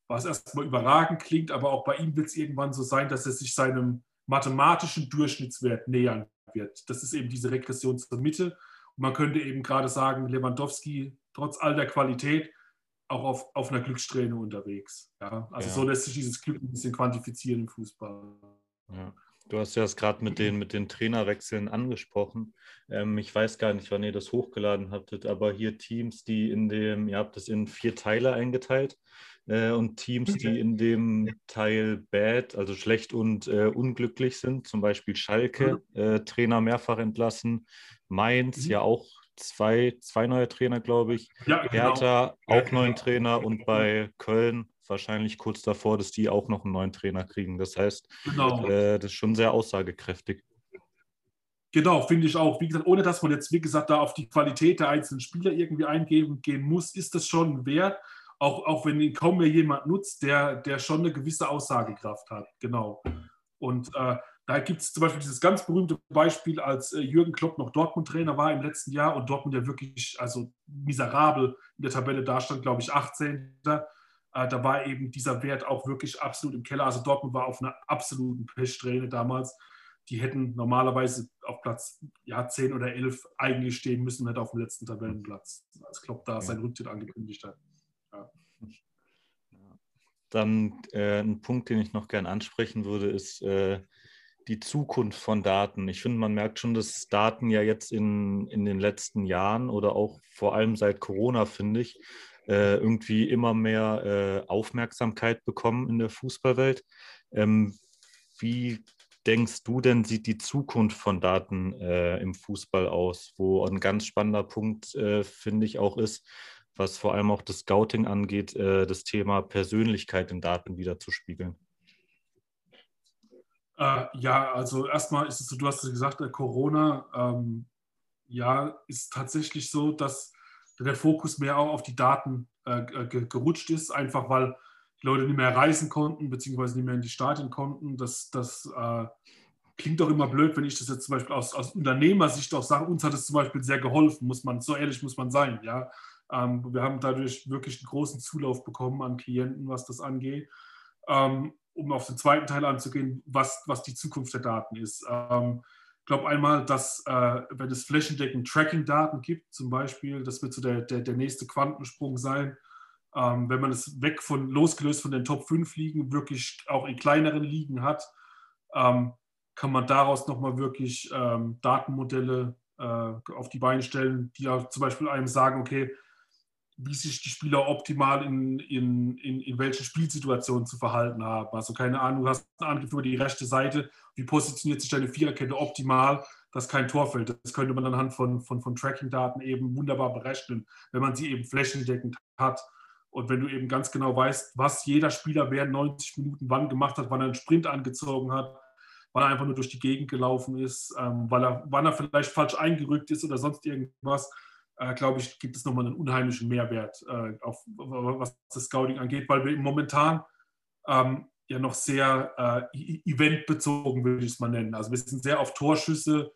was erstmal überragend klingt, aber auch bei ihm wird es irgendwann so sein, dass er sich seinem mathematischen Durchschnittswert nähern wird. Das ist eben diese Regression zur Mitte. Und man könnte eben gerade sagen, Lewandowski trotz all der Qualität auch auf, auf einer Glückssträhne unterwegs. Ja? Also ja. so lässt sich dieses Glück ein bisschen quantifizieren im Fußball. Ja. Du hast ja das gerade mit den, mit den Trainerwechseln angesprochen. Ähm, ich weiß gar nicht, wann ihr das hochgeladen habtet, aber hier Teams, die in dem, ihr habt das in vier Teile eingeteilt äh, und Teams, die in dem Teil bad, also schlecht und äh, unglücklich sind, zum Beispiel Schalke, äh, Trainer mehrfach entlassen, Mainz mhm. ja auch zwei, zwei neue Trainer, glaube ich. Ja, genau. Hertha auch ja, neuen Trainer und bei Köln wahrscheinlich kurz davor, dass die auch noch einen neuen Trainer kriegen. Das heißt, genau. äh, das ist schon sehr aussagekräftig. Genau, finde ich auch. Wie gesagt, ohne dass man jetzt, wie gesagt, da auf die Qualität der einzelnen Spieler irgendwie eingehen gehen muss, ist das schon wert, auch, auch wenn ihn kaum mehr jemand nutzt, der, der schon eine gewisse Aussagekraft hat. Genau. Und äh, da gibt es zum Beispiel dieses ganz berühmte Beispiel, als äh, Jürgen Klopp noch Dortmund-Trainer war im letzten Jahr und Dortmund ja wirklich also miserabel in der Tabelle dastand, glaube ich, 18. Äh, da war eben dieser Wert auch wirklich absolut im Keller. Also Dortmund war auf einer absoluten Pechsträhne damals. Die hätten normalerweise auf Platz ja, 10 oder 11 eigentlich stehen müssen, nicht auf dem letzten Tabellenplatz, als Klopp da seinen Rücktritt angekündigt hat. Ja. Dann äh, ein Punkt, den ich noch gern ansprechen würde, ist äh, die Zukunft von Daten. Ich finde, man merkt schon, dass Daten ja jetzt in, in den letzten Jahren oder auch vor allem seit Corona, finde ich, äh, irgendwie immer mehr äh, Aufmerksamkeit bekommen in der Fußballwelt. Ähm, wie denkst du denn, sieht die Zukunft von Daten äh, im Fußball aus? Wo ein ganz spannender Punkt, äh, finde ich, auch ist, was vor allem auch das Scouting angeht, äh, das Thema Persönlichkeit in Daten wieder zu spiegeln. Äh, ja, also erstmal ist es so, du hast gesagt, äh, Corona, ähm, ja, ist tatsächlich so, dass der Fokus mehr auch auf die Daten äh, gerutscht ist, einfach weil die Leute nicht mehr reisen konnten, beziehungsweise nicht mehr in die Stadien konnten. Das, das äh, klingt doch immer blöd, wenn ich das jetzt zum Beispiel aus, aus Unternehmersicht auch sage. Uns hat es zum Beispiel sehr geholfen, muss man, so ehrlich muss man sein. Ja? Ähm, wir haben dadurch wirklich einen großen Zulauf bekommen an Klienten, was das angeht. Ähm, um auf den zweiten Teil anzugehen, was, was die Zukunft der Daten ist. Ähm, ich glaube einmal, dass äh, wenn es flächendeckend Tracking-Daten gibt, zum Beispiel, das wird so der, der, der nächste Quantensprung sein, ähm, wenn man es weg von, losgelöst von den Top 5 Ligen, wirklich auch in kleineren Ligen hat, ähm, kann man daraus nochmal wirklich ähm, Datenmodelle äh, auf die Beine stellen, die ja zum Beispiel einem sagen, okay, wie sich die Spieler optimal in, in, in, in welchen Spielsituationen zu verhalten haben. Also keine Ahnung, du hast einen Angriff über die rechte Seite, wie positioniert sich deine Viererkette optimal, dass kein Tor fällt. Das könnte man anhand von, von, von Tracking-Daten eben wunderbar berechnen, wenn man sie eben flächendeckend hat. Und wenn du eben ganz genau weißt, was jeder Spieler während 90 Minuten wann gemacht hat, wann er einen Sprint angezogen hat, wann er einfach nur durch die Gegend gelaufen ist, ähm, weil er, wann er vielleicht falsch eingerückt ist oder sonst irgendwas, äh, glaube ich, gibt es nochmal einen unheimlichen Mehrwert, äh, auf, was das Scouting angeht, weil wir momentan ähm, ja noch sehr äh, eventbezogen, würde ich es mal nennen. Also wir sind sehr auf Torschüsse,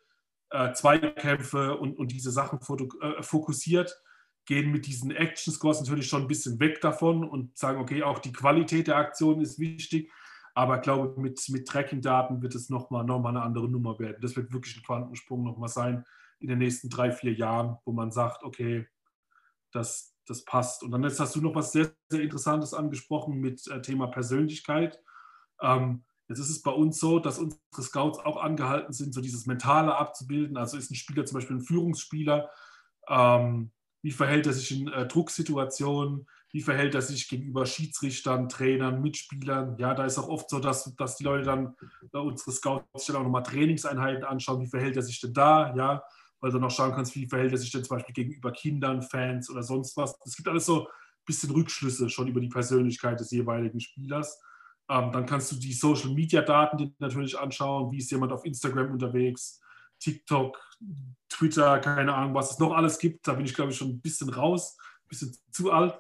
äh, Zweikämpfe und, und diese Sachen äh, fokussiert, gehen mit diesen Action-Scores natürlich schon ein bisschen weg davon und sagen, okay, auch die Qualität der Aktion ist wichtig, aber ich glaube, mit, mit Tracking-Daten wird es nochmal noch mal eine andere Nummer werden. Das wird wirklich ein Quantensprung nochmal sein in den nächsten drei, vier Jahren, wo man sagt, okay, das, das passt. Und dann jetzt hast du noch was sehr, sehr Interessantes angesprochen mit äh, Thema Persönlichkeit. Ähm, jetzt ist es bei uns so, dass unsere Scouts auch angehalten sind, so dieses Mentale abzubilden. Also ist ein Spieler zum Beispiel ein Führungsspieler. Ähm, wie verhält er sich in äh, Drucksituationen? Wie verhält er sich gegenüber Schiedsrichtern, Trainern, Mitspielern? Ja, da ist auch oft so, dass, dass die Leute dann, äh, unsere Scouts sich dann auch nochmal Trainingseinheiten anschauen. Wie verhält er sich denn da? Ja, weil du noch schauen kannst, wie verhält er sich denn zum Beispiel gegenüber Kindern, Fans oder sonst was. Es gibt alles so ein bisschen Rückschlüsse schon über die Persönlichkeit des jeweiligen Spielers. Ähm, dann kannst du die Social-Media-Daten natürlich anschauen. Wie ist jemand auf Instagram unterwegs? TikTok, Twitter, keine Ahnung, was es noch alles gibt. Da bin ich, glaube ich, schon ein bisschen raus, ein bisschen zu alt,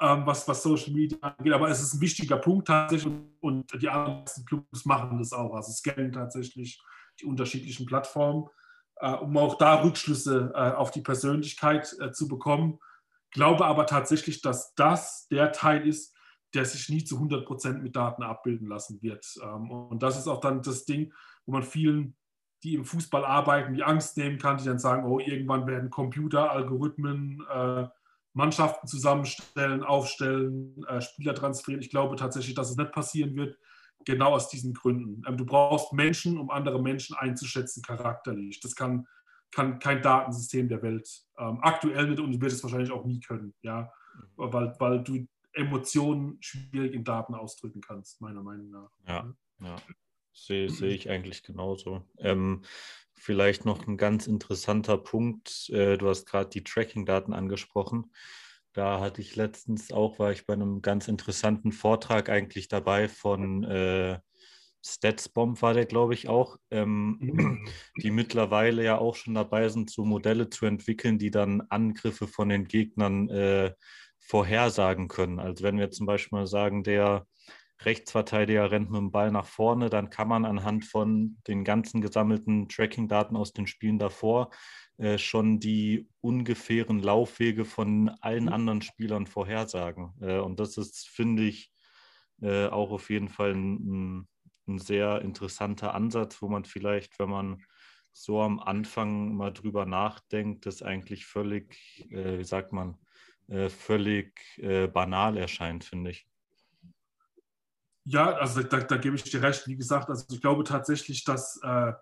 ähm, was, was Social Media angeht. Aber es ist ein wichtiger Punkt tatsächlich und die anderen Clubs machen das auch. Also scannen tatsächlich die unterschiedlichen Plattformen um auch da Rückschlüsse äh, auf die Persönlichkeit äh, zu bekommen. Glaube aber tatsächlich, dass das der Teil ist, der sich nie zu 100 Prozent mit Daten abbilden lassen wird. Ähm, und das ist auch dann das Ding, wo man vielen, die im Fußball arbeiten, die Angst nehmen kann, die dann sagen, oh, irgendwann werden Computer, Algorithmen, Mannschaften zusammenstellen, aufstellen, Spieler transferieren. Ich glaube tatsächlich, dass es nicht passieren wird, genau aus diesen Gründen. Ähm, du brauchst Menschen, um andere Menschen einzuschätzen, charakterlich. Das kann, kann kein Datensystem der Welt ähm, aktuell mit und wird es wahrscheinlich auch nie können, ja, mhm. weil, weil du Emotionen schwierig in Daten ausdrücken kannst, meiner Meinung nach. Ja, ja. sehe seh ich eigentlich genauso. Ähm, vielleicht noch ein ganz interessanter Punkt. Äh, du hast gerade die Tracking-Daten angesprochen. Da hatte ich letztens auch, war ich bei einem ganz interessanten Vortrag eigentlich dabei von äh, Statsbomb war der, glaube ich, auch, ähm, mhm. die mittlerweile ja auch schon dabei sind, so Modelle zu entwickeln, die dann Angriffe von den Gegnern äh, vorhersagen können. Also wenn wir zum Beispiel mal sagen, der Rechtsverteidiger rennt mit dem Ball nach vorne, dann kann man anhand von den ganzen gesammelten Tracking-Daten aus den Spielen davor äh, schon die ungefähren Laufwege von allen mhm. anderen Spielern vorhersagen. Äh, und das ist, finde ich, äh, auch auf jeden Fall ein, ein, sehr interessanter Ansatz, wo man vielleicht, wenn man so am Anfang mal drüber nachdenkt, das eigentlich völlig, äh, wie sagt man, äh, völlig äh, banal erscheint, finde ich. Ja, also da, da, gebe ich dir recht. Wie gesagt, also ich glaube tatsächlich, dass äh,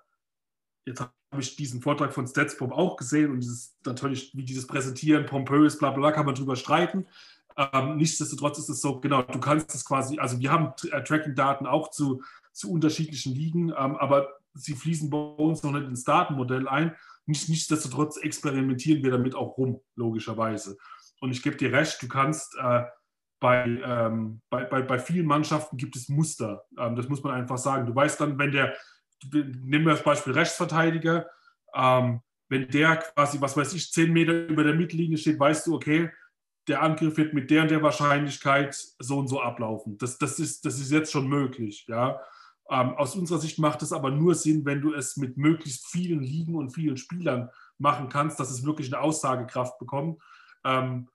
jetzt habe ich diesen Vortrag von Statspop auch gesehen und dieses natürlich, wie dieses Präsentieren, pompös, bla bla, kann man drüber streiten. Ähm, nichtsdestotrotz ist es so, genau, du kannst es quasi, also wir haben äh, Tracking-Daten auch zu, zu unterschiedlichen Ligen, ähm, aber sie fließen bei uns noch nicht ins Datenmodell ein. Nicht, nichtsdestotrotz experimentieren wir damit auch rum, logischerweise. Und ich gebe dir recht, du kannst äh, bei, ähm, bei, bei, bei vielen Mannschaften gibt es Muster. Ähm, das muss man einfach sagen. Du weißt dann, wenn der, nehmen wir das Beispiel Rechtsverteidiger, ähm, wenn der quasi, was weiß ich, zehn Meter über der Mittellinie steht, weißt du, okay, der Angriff wird mit der und der Wahrscheinlichkeit so und so ablaufen. Das, das, ist, das ist jetzt schon möglich. Ja? Ähm, aus unserer Sicht macht es aber nur Sinn, wenn du es mit möglichst vielen Ligen und vielen Spielern machen kannst, dass es wirklich eine Aussagekraft bekommt. Ähm,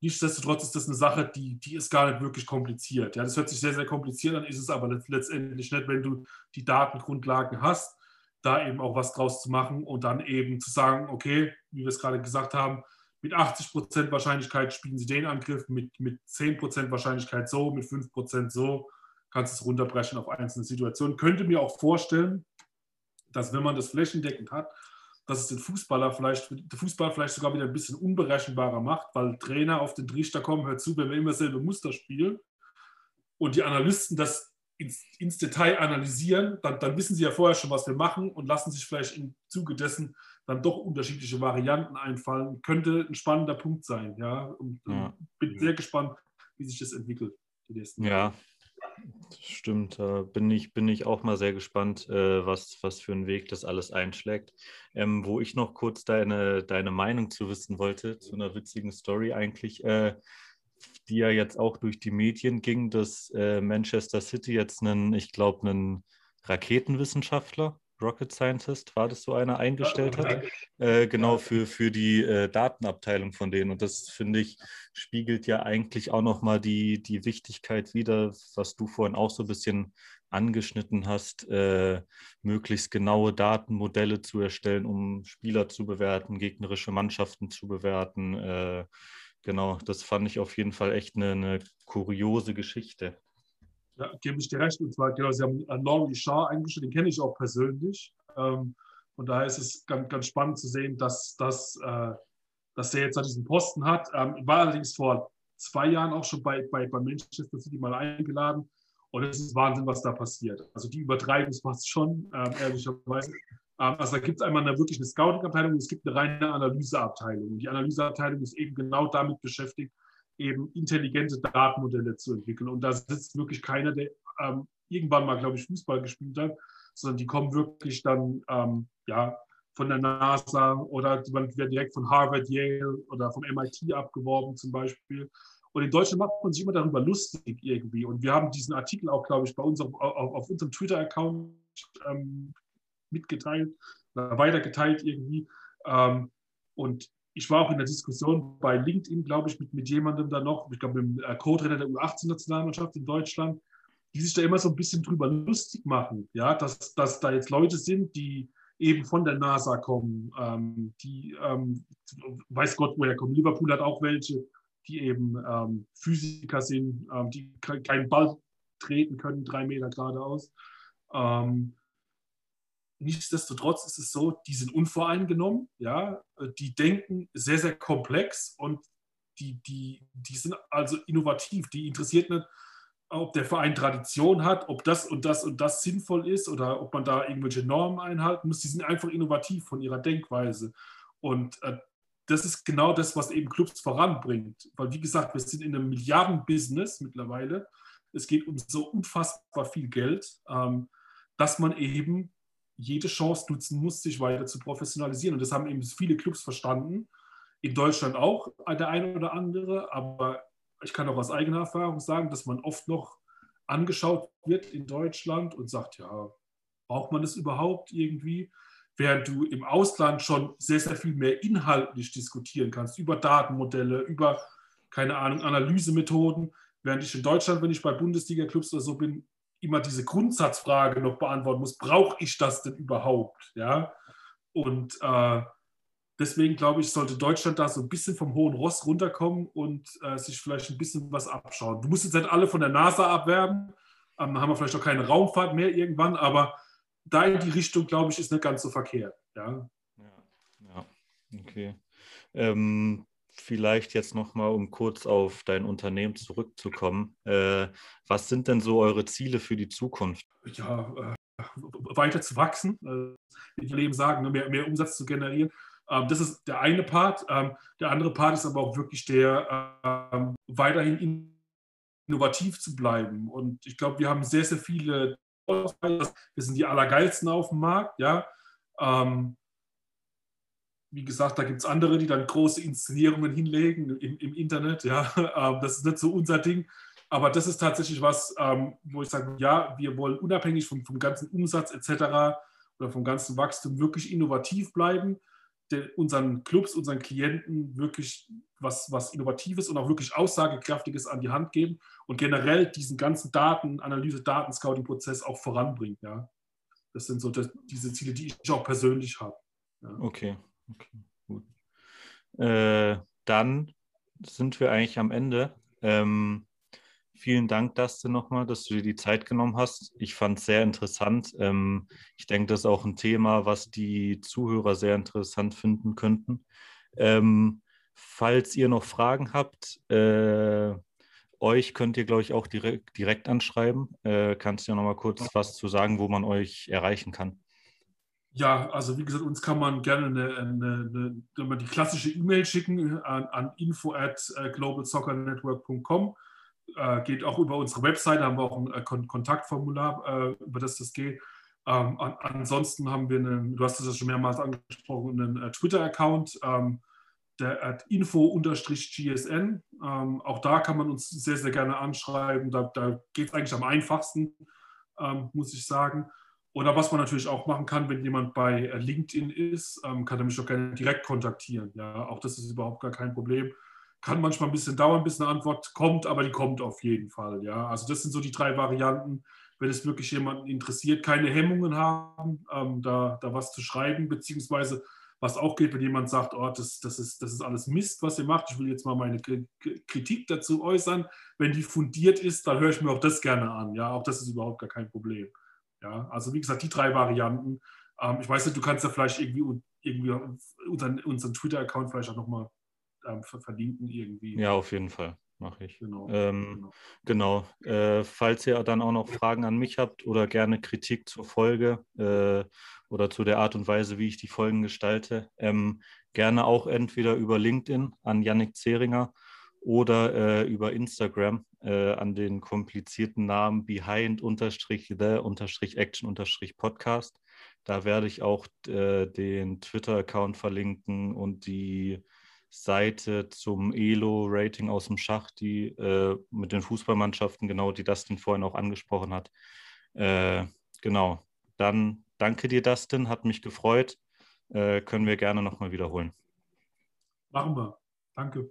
Nichtsdestotrotz ist das eine Sache, die, die ist gar nicht wirklich kompliziert. Ja, das hört sich sehr, sehr kompliziert an, ist es aber letztendlich nicht, wenn du die Datengrundlagen hast, da eben auch was draus zu machen und dann eben zu sagen, okay, wie wir es gerade gesagt haben, mit 80% Wahrscheinlichkeit spielen sie den Angriff, mit, mit 10% Wahrscheinlichkeit so, mit 5% so, kannst du es runterbrechen auf einzelne Situationen. Könnte mir auch vorstellen, dass wenn man das flächendeckend hat, dass es den Fußballer vielleicht, der Fußball vielleicht sogar wieder ein bisschen unberechenbarer macht, weil Trainer auf den Trichter kommen, hört zu, wenn wir immer selbe Muster spielen und die Analysten das ins, ins Detail analysieren, dann, dann, wissen sie ja vorher schon, was wir machen und lassen sich vielleicht im Zuge dessen dann doch unterschiedliche Varianten einfallen. Könnte ein spannender Punkt sein, ja. Und, ja. bin sehr gespannt, wie sich das entwickelt. Die nächsten ja. Stimmt, da bin ich, bin ich auch mal sehr gespannt, äh, was, was für einen Weg das alles einschlägt. Ähm, wo ich noch kurz deine, deine Meinung zu wissen wollte, zu einer witzigen Story eigentlich, äh, die ja jetzt auch durch die Medien ging, dass äh, Manchester City jetzt einen, ich glaube, einen Raketenwissenschaftler Rocket Scientist, war das so einer, eingestellt hat, äh, genau für, für die äh, Datenabteilung von denen. Und das, finde ich, spiegelt ja eigentlich auch nochmal die, die Wichtigkeit wider, was du vorhin auch so ein bisschen angeschnitten hast, äh, möglichst genaue Datenmodelle zu erstellen, um Spieler zu bewerten, gegnerische Mannschaften zu bewerten. Äh, genau, das fand ich auf jeden Fall echt eine, eine kuriose Geschichte. Ja, gebe ich dir recht. Und zwar, genau, Sie haben Laurie Shaw eingestellt, den kenne ich auch persönlich. Ähm, und daher ist es ganz, ganz spannend zu sehen, dass, dass, äh, dass der jetzt diesen Posten hat. Ähm, war allerdings vor zwei Jahren auch schon bei, bei, bei Manchester City mal eingeladen. Und es ist Wahnsinn, was da passiert. Also die übertreiben es fast schon, ähm, ehrlicherweise. Ähm, also da gibt es einmal eine, wirklich eine Scouting-Abteilung und es gibt eine reine Analyseabteilung. Die Analyseabteilung ist eben genau damit beschäftigt, eben intelligente Datenmodelle zu entwickeln. Und da sitzt wirklich keiner, der ähm, irgendwann mal, glaube ich, Fußball gespielt hat, sondern die kommen wirklich dann ähm, ja, von der NASA oder man wird direkt von Harvard, Yale oder vom MIT abgeworben zum Beispiel. Und in Deutschland macht man sich immer darüber lustig irgendwie. Und wir haben diesen Artikel auch, glaube ich, bei uns auf, auf, auf unserem Twitter-Account ähm, mitgeteilt, weitergeteilt irgendwie. Ähm, und ich war auch in der Diskussion bei LinkedIn, glaube ich, mit, mit jemandem da noch, ich glaube, dem äh, Co-Trainer der U18-Nationalmannschaft in Deutschland, die sich da immer so ein bisschen drüber lustig machen, ja, dass, dass da jetzt Leute sind, die eben von der NASA kommen, ähm, die, ähm, weiß Gott, woher kommen. Liverpool hat auch welche, die eben ähm, Physiker sind, ähm, die keinen Ball treten können, drei Meter geradeaus. Ähm, Nichtsdestotrotz ist es so, die sind unvoreingenommen, ja, die denken sehr, sehr komplex und die, die, die sind also innovativ. Die interessiert nicht, ob der Verein Tradition hat, ob das und das und das sinnvoll ist oder ob man da irgendwelche Normen einhalten muss. Die sind einfach innovativ von ihrer Denkweise. Und äh, das ist genau das, was eben Clubs voranbringt. Weil, wie gesagt, wir sind in einem Milliardenbusiness mittlerweile. Es geht um so unfassbar viel Geld, ähm, dass man eben jede Chance nutzen muss, sich weiter zu professionalisieren. Und das haben eben viele Clubs verstanden. In Deutschland auch der eine oder andere, aber ich kann auch aus eigener Erfahrung sagen, dass man oft noch angeschaut wird in Deutschland und sagt, ja, braucht man das überhaupt irgendwie? Während du im Ausland schon sehr, sehr viel mehr inhaltlich diskutieren kannst, über Datenmodelle, über, keine Ahnung, Analysemethoden. Während ich in Deutschland, wenn ich bei Bundesliga-Clubs oder so bin, immer diese Grundsatzfrage noch beantworten muss, brauche ich das denn überhaupt? Ja? Und äh, deswegen glaube ich, sollte Deutschland da so ein bisschen vom hohen Ross runterkommen und äh, sich vielleicht ein bisschen was abschauen. Du musst jetzt nicht alle von der NASA abwerben, ähm, dann haben wir vielleicht auch keine Raumfahrt mehr irgendwann, aber da in die Richtung, glaube ich, ist nicht ganz so verkehrt. Ja, ja, ja. okay. Ähm, vielleicht jetzt nochmal, um kurz auf dein Unternehmen zurückzukommen. Äh, was sind denn so eure Ziele für die Zukunft? Ja, äh, weiter zu wachsen, äh, wie die Leben sagen, ne, mehr, mehr Umsatz zu generieren. Ähm, das ist der eine Part. Ähm, der andere Part ist aber auch wirklich der, ähm, weiterhin innovativ zu bleiben. Und ich glaube, wir haben sehr, sehr viele, wir sind die allergeilsten auf dem Markt, ja. Wie gesagt, da gibt es andere, die dann große Inszenierungen hinlegen im, im Internet, ja. das ist nicht so unser Ding. Aber das ist tatsächlich was, wo ich sage, ja, wir wollen unabhängig vom, vom ganzen Umsatz etc. oder vom ganzen Wachstum wirklich innovativ bleiben den, unseren Clubs, unseren Klienten wirklich was, was Innovatives und auch wirklich Aussagekräftiges an die Hand geben und generell diesen ganzen Daten, Analyse, Daten-Scouting-Prozess auch voranbringen. Ja. Das sind so das, diese Ziele, die ich auch persönlich habe. Ja. Okay, okay, gut. Äh, dann sind wir eigentlich am Ende. Ähm, Vielen Dank, Dustin, nochmal, dass du dir die Zeit genommen hast. Ich fand es sehr interessant. Ähm, ich denke, das ist auch ein Thema, was die Zuhörer sehr interessant finden könnten. Ähm, falls ihr noch Fragen habt, äh, euch könnt ihr, glaube ich, auch direkt, direkt anschreiben. Äh, kannst du ja nochmal kurz was zu sagen, wo man euch erreichen kann? Ja, also wie gesagt, uns kann man gerne eine, eine, eine, die klassische E-Mail schicken an, an info at äh, globalsoccernetwork.com äh, geht auch über unsere Website, da haben wir auch ein äh, Kon Kontaktformular, äh, über das das geht. Ähm, an, ansonsten haben wir einen, du hast es ja schon mehrmals angesprochen, einen äh, Twitter-Account, ähm, der at info-gsn. Ähm, auch da kann man uns sehr, sehr gerne anschreiben. Da, da geht es eigentlich am einfachsten, ähm, muss ich sagen. Oder was man natürlich auch machen kann, wenn jemand bei äh, LinkedIn ist, ähm, kann er mich auch gerne direkt kontaktieren. Ja, auch das ist überhaupt gar kein Problem. Kann manchmal ein bisschen dauern, bis eine Antwort kommt, aber die kommt auf jeden Fall. Ja, also das sind so die drei Varianten. Wenn es wirklich jemanden interessiert, keine Hemmungen haben, ähm, da, da was zu schreiben, beziehungsweise was auch geht, wenn jemand sagt, oh, das, das, ist, das ist alles Mist, was ihr macht, ich will jetzt mal meine Kritik dazu äußern. Wenn die fundiert ist, dann höre ich mir auch das gerne an. Ja, auch das ist überhaupt gar kein Problem. Ja, also wie gesagt, die drei Varianten. Ähm, ich weiß nicht, du kannst ja vielleicht irgendwie, irgendwie unseren, unseren Twitter-Account vielleicht auch nochmal ähm, verlinken irgendwie. Ja, auf jeden Fall mache ich. Genau. Ähm, genau. genau. Äh, falls ihr dann auch noch Fragen an mich habt oder gerne Kritik zur Folge äh, oder zu der Art und Weise, wie ich die Folgen gestalte, ähm, gerne auch entweder über LinkedIn an Yannick Zeringer oder äh, über Instagram äh, an den komplizierten Namen behind-the-action-podcast. Da werde ich auch äh, den Twitter-Account verlinken und die Seite zum Elo-Rating aus dem Schach, die äh, mit den Fußballmannschaften, genau, die Dustin vorhin auch angesprochen hat. Äh, genau, dann danke dir, Dustin, hat mich gefreut. Äh, können wir gerne nochmal wiederholen. Machen wir. Danke.